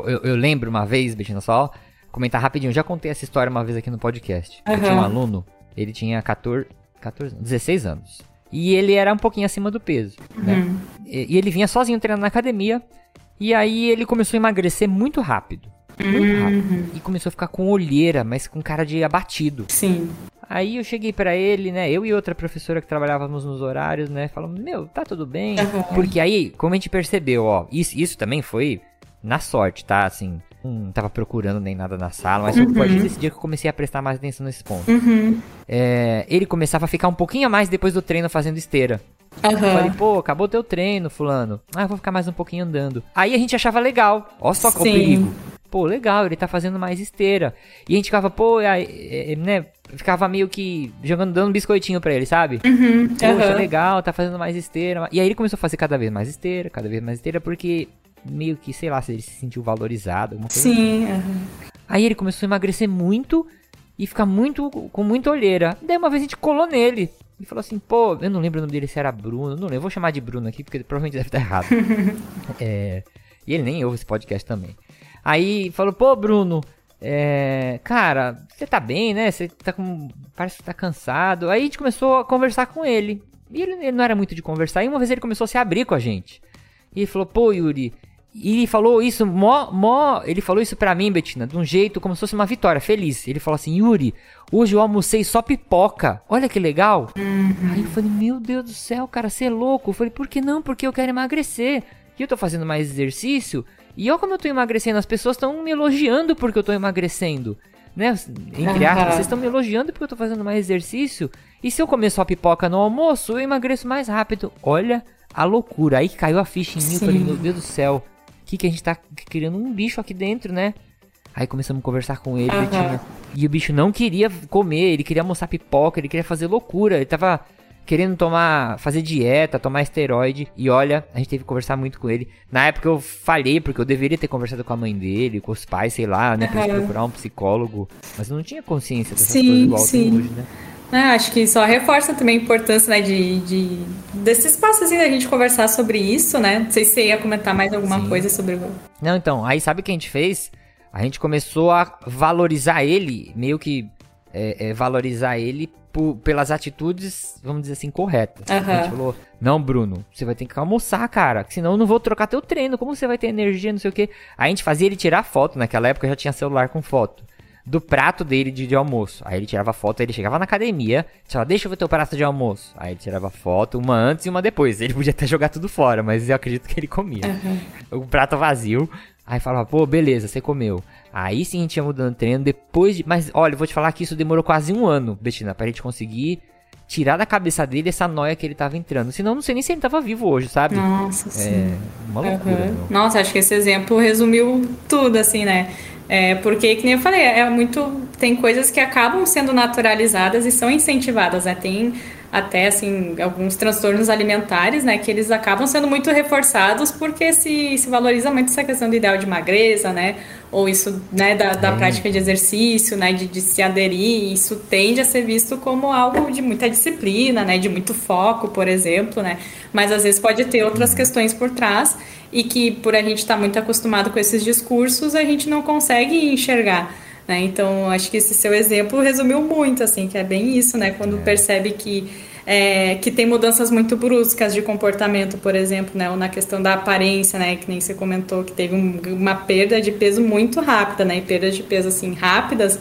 eu, eu, lembro uma vez, Betina, só comentar rapidinho. Eu já contei essa história uma vez aqui no podcast. Uhum. Eu tinha um aluno, ele tinha 14, 14 16 anos. E ele era um pouquinho acima do peso, né? uhum. né? E, e ele vinha sozinho treinando na academia. E aí ele começou a emagrecer muito rápido. Muito uhum. rápido. E começou a ficar com olheira, mas com cara de abatido. Sim. Aí eu cheguei para ele, né? Eu e outra professora que trabalhávamos nos horários, né? Falamos, meu, tá tudo bem. Uhum. Porque aí, como a gente percebeu, ó, isso, isso também foi na sorte, tá? Assim, não tava procurando nem nada na sala, mas uhum. foi desse dia que eu comecei a prestar mais atenção nesse ponto. Uhum. É, ele começava a ficar um pouquinho a mais depois do treino fazendo esteira. Uhum. Eu falei, pô, acabou teu treino, fulano. Ah, eu vou ficar mais um pouquinho andando. Aí a gente achava legal. Olha só qual o perigo. Pô, legal, ele tá fazendo mais esteira. E a gente ficava, pô, é, é, né? Ficava meio que jogando, dando um biscoitinho pra ele, sabe? Uhum, Poxa, uhum. legal, tá fazendo mais esteira. E aí ele começou a fazer cada vez mais esteira, cada vez mais esteira, porque meio que, sei lá, se ele se sentiu valorizado, alguma coisa Sim, uhum. Aí ele começou a emagrecer muito e ficar muito, com muita olheira. Daí uma vez a gente colou nele. E falou assim, pô, eu não lembro o nome dele se era Bruno, não lembro, eu vou chamar de Bruno aqui, porque provavelmente deve estar errado. é, e ele nem ouve esse podcast também. Aí falou, pô, Bruno, é, cara, você tá bem, né? Você tá com. Parece que tá cansado. Aí a gente começou a conversar com ele. E ele, ele, não era muito de conversar. E uma vez ele começou a se abrir com a gente. E ele falou, pô, Yuri. E ele falou isso, mó, mó. Ele falou isso pra mim, Betina, de um jeito como se fosse uma vitória, feliz. Ele falou assim, Yuri, hoje eu almocei só pipoca. Olha que legal. Uhum. Aí eu falei, meu Deus do céu, cara, você é louco. Eu falei, por que não? Porque eu quero emagrecer. E eu tô fazendo mais exercício. E olha como eu tô emagrecendo, as pessoas estão me elogiando porque eu tô emagrecendo. Né? Entre aspas, vocês estão me elogiando porque eu tô fazendo mais exercício. E se eu comer só pipoca no almoço, eu emagreço mais rápido. Olha a loucura. Aí caiu a ficha em mim. Eu falei, meu Deus do céu. O que, que a gente tá criando um bicho aqui dentro, né? Aí começamos a conversar com ele, uhum. e o bicho não queria comer, ele queria almoçar pipoca, ele queria fazer loucura, ele tava querendo tomar, fazer dieta, tomar esteroide. E olha, a gente teve que conversar muito com ele. Na época eu falhei, porque eu deveria ter conversado com a mãe dele, com os pais, sei lá, né? Pra uhum. procurar um psicólogo. Mas eu não tinha consciência dessas sim, coisas igual sim. hoje, né? É, acho que só reforça também a importância né, de, de, desse espaço assim, da gente conversar sobre isso, né? Não sei se você ia comentar mais alguma Sim. coisa sobre o. Não, então, aí sabe o que a gente fez? A gente começou a valorizar ele, meio que é, é, valorizar ele por, pelas atitudes, vamos dizer assim, corretas. Uhum. A gente falou, não, Bruno, você vai ter que almoçar, cara, senão eu não vou trocar teu treino, como você vai ter energia, não sei o quê. Aí a gente fazia ele tirar foto, naquela época já tinha celular com foto do prato dele de, de, almoço. Aí ele tirava foto, aí ele chegava na academia, falava, deixa eu ver teu prato de almoço. Aí ele tirava foto, uma antes e uma depois. Ele podia até jogar tudo fora, mas eu acredito que ele comia. Uhum. O prato vazio. Aí falava, pô, beleza, você comeu. Aí sim a gente ia mudando treino depois de. Mas olha, eu vou te falar que isso demorou quase um ano, Betina, pra gente conseguir tirar da cabeça dele essa noia que ele tava entrando. Senão não sei nem se ele tava vivo hoje, sabe? Nossa, é sim. uma loucura. Uhum. Nossa, acho que esse exemplo resumiu tudo, assim, né? É, porque, que nem eu falei, é muito. Tem coisas que acabam sendo naturalizadas e são incentivadas, né? Tem até assim alguns transtornos alimentares, né, que eles acabam sendo muito reforçados porque se, se valoriza muito essa questão do ideal de magreza, né, ou isso, né, da, da prática de exercício, né, de, de se aderir, isso tende a ser visto como algo de muita disciplina, né, de muito foco, por exemplo, né, mas às vezes pode ter outras questões por trás e que por a gente estar tá muito acostumado com esses discursos, a gente não consegue enxergar. Né? Então, acho que esse seu exemplo resumiu muito, assim, que é bem isso, né? Quando é. percebe que, é, que tem mudanças muito bruscas de comportamento, por exemplo, né? Ou na questão da aparência, né? Que nem você comentou, que teve um, uma perda de peso muito rápida, né? E perdas de peso, assim, rápidas,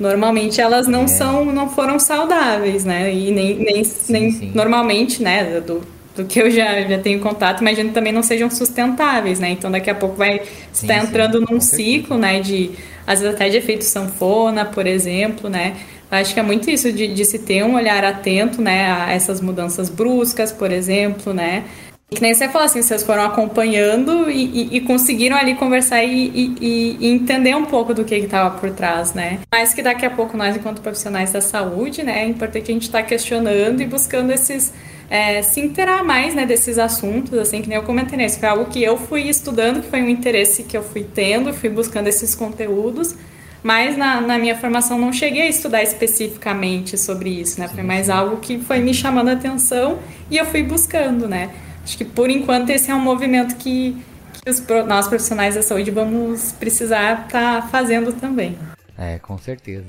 normalmente elas não é. são, não foram saudáveis, né? E nem, nem, sim, nem sim. normalmente, né? Do, do que eu já, já tenho contato, imagino que também não sejam sustentáveis, né? Então daqui a pouco vai estar entrando num ciclo, né? De às vezes até de efeito sanfona, por exemplo, né? Acho que é muito isso de, de se ter um olhar atento, né, a essas mudanças bruscas, por exemplo, né? Que nem você falou assim, vocês foram acompanhando e, e, e conseguiram ali conversar e, e, entender um pouco do que estava por trás, né? Mas que daqui a pouco nós, enquanto profissionais da saúde, né, é importante a gente estar tá questionando e buscando esses é, se interar mais né, desses assuntos, assim, que nem eu comentei nesse. Foi algo que eu fui estudando, que foi um interesse que eu fui tendo, fui buscando esses conteúdos, mas na, na minha formação não cheguei a estudar especificamente sobre isso, né? Foi mais algo que foi me chamando a atenção e eu fui buscando, né? Acho que por enquanto esse é um movimento que, que os, nós profissionais da saúde vamos precisar estar tá fazendo também. É, com certeza.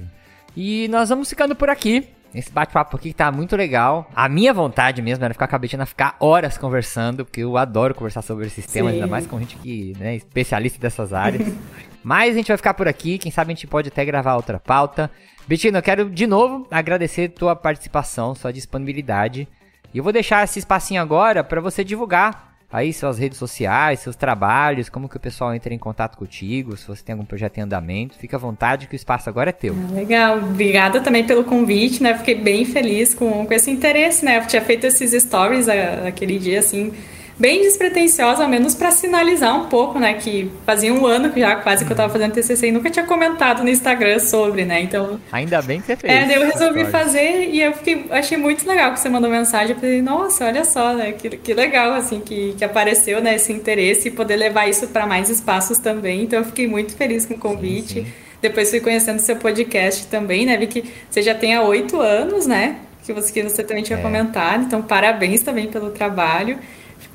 E nós vamos ficando por aqui. Esse bate-papo aqui tá muito legal. A minha vontade mesmo era ficar com a Betina ficar horas conversando, porque eu adoro conversar sobre esses temas, Sim. ainda mais com gente que né, especialista dessas áreas. Mas a gente vai ficar por aqui, quem sabe a gente pode até gravar outra pauta. Betina, eu quero de novo agradecer tua participação, sua disponibilidade. E eu vou deixar esse espacinho agora para você divulgar aí suas redes sociais, seus trabalhos, como que o pessoal entra em contato contigo, se você tem algum projeto em andamento, fica à vontade que o espaço agora é teu. Ah, legal, obrigada também pelo convite, né? Fiquei bem feliz com, com esse interesse, né? Eu tinha feito esses stories aquele dia, assim, bem despretensiosa, ao menos para sinalizar um pouco, né? Que fazia um ano que já quase que eu estava fazendo TCC e nunca tinha comentado no Instagram sobre, né? Então. Ainda bem que você fez. É, daí eu resolvi fazer e eu fiquei, achei muito legal que você mandou mensagem. Eu falei, nossa, olha só, né? Que, que legal, assim, que, que apareceu, né? Esse interesse e poder levar isso para mais espaços também. Então eu fiquei muito feliz com o convite. Sim, sim. Depois fui conhecendo seu podcast também, né? Vi que você já tem há oito anos, né? Que você, que você também tinha é. comentado. Então, parabéns também pelo trabalho.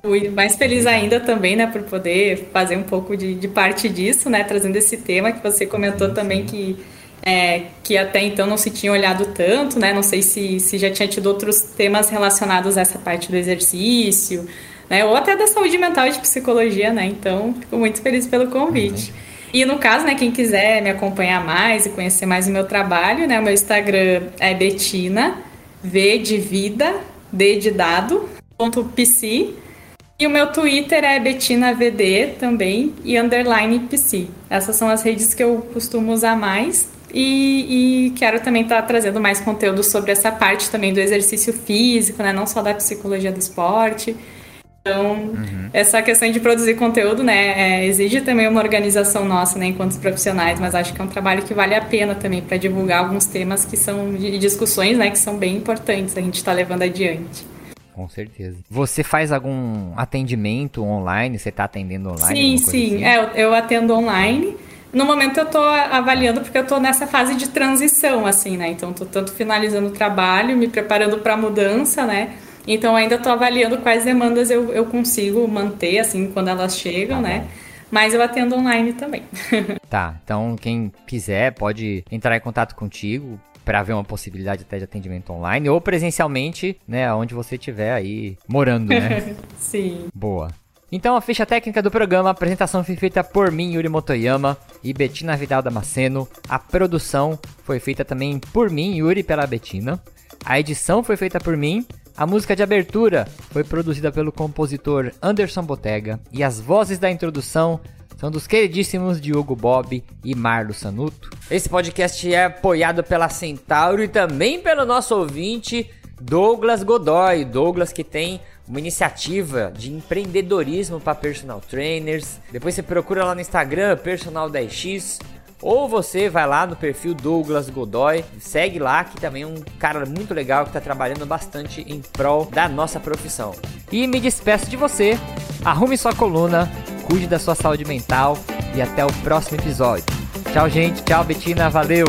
Fui mais feliz ainda também, né, por poder fazer um pouco de, de parte disso, né, trazendo esse tema que você comentou também que é, que até então não se tinha olhado tanto, né, não sei se, se já tinha tido outros temas relacionados a essa parte do exercício, né, ou até da saúde mental e de psicologia, né, então fico muito feliz pelo convite. Uhum. E no caso, né, quem quiser me acompanhar mais e conhecer mais o meu trabalho, né, o meu Instagram é Betina, V de vida, D de dado, ponto PC, e o meu Twitter é BetinaVD também e underline PC. Essas são as redes que eu costumo usar mais. E, e quero também estar tá trazendo mais conteúdo sobre essa parte também do exercício físico, né? Não só da psicologia do esporte. Então, uhum. essa questão de produzir conteúdo, né, é, exige também uma organização nossa, né, enquanto profissionais, mas acho que é um trabalho que vale a pena também para divulgar alguns temas que são de discussões, né, que são bem importantes a gente estar tá levando adiante. Com certeza. Você faz algum atendimento online? Você está atendendo online? Sim, sim. Assim? É, eu atendo online. No momento eu estou avaliando porque eu estou nessa fase de transição, assim, né? Então, estou tanto finalizando o trabalho, me preparando para a mudança, né? Então ainda estou avaliando quais demandas eu, eu consigo manter, assim, quando elas chegam, tá né? Mas eu atendo online também. tá, então quem quiser pode entrar em contato contigo para ver uma possibilidade até de atendimento online ou presencialmente, né, onde você estiver aí morando, né? Sim. Boa. Então a ficha técnica do programa, a apresentação foi feita por mim, Yuri Motoyama e Betina Vidal Damasceno. A produção foi feita também por mim, Yuri, pela Betina. A edição foi feita por mim, a música de abertura foi produzida pelo compositor Anderson Botega e as vozes da introdução são dos queridíssimos Diogo Bob e Marlo Sanuto. Esse podcast é apoiado pela Centauro e também pelo nosso ouvinte Douglas Godoy. Douglas que tem uma iniciativa de empreendedorismo para personal trainers. Depois você procura lá no Instagram, Personal 10x ou você vai lá no perfil Douglas Godoy, segue lá, que também é um cara muito legal que está trabalhando bastante em prol da nossa profissão. E me despeço de você, arrume sua coluna, cuide da sua saúde mental e até o próximo episódio. Tchau, gente. Tchau, Betina. Valeu!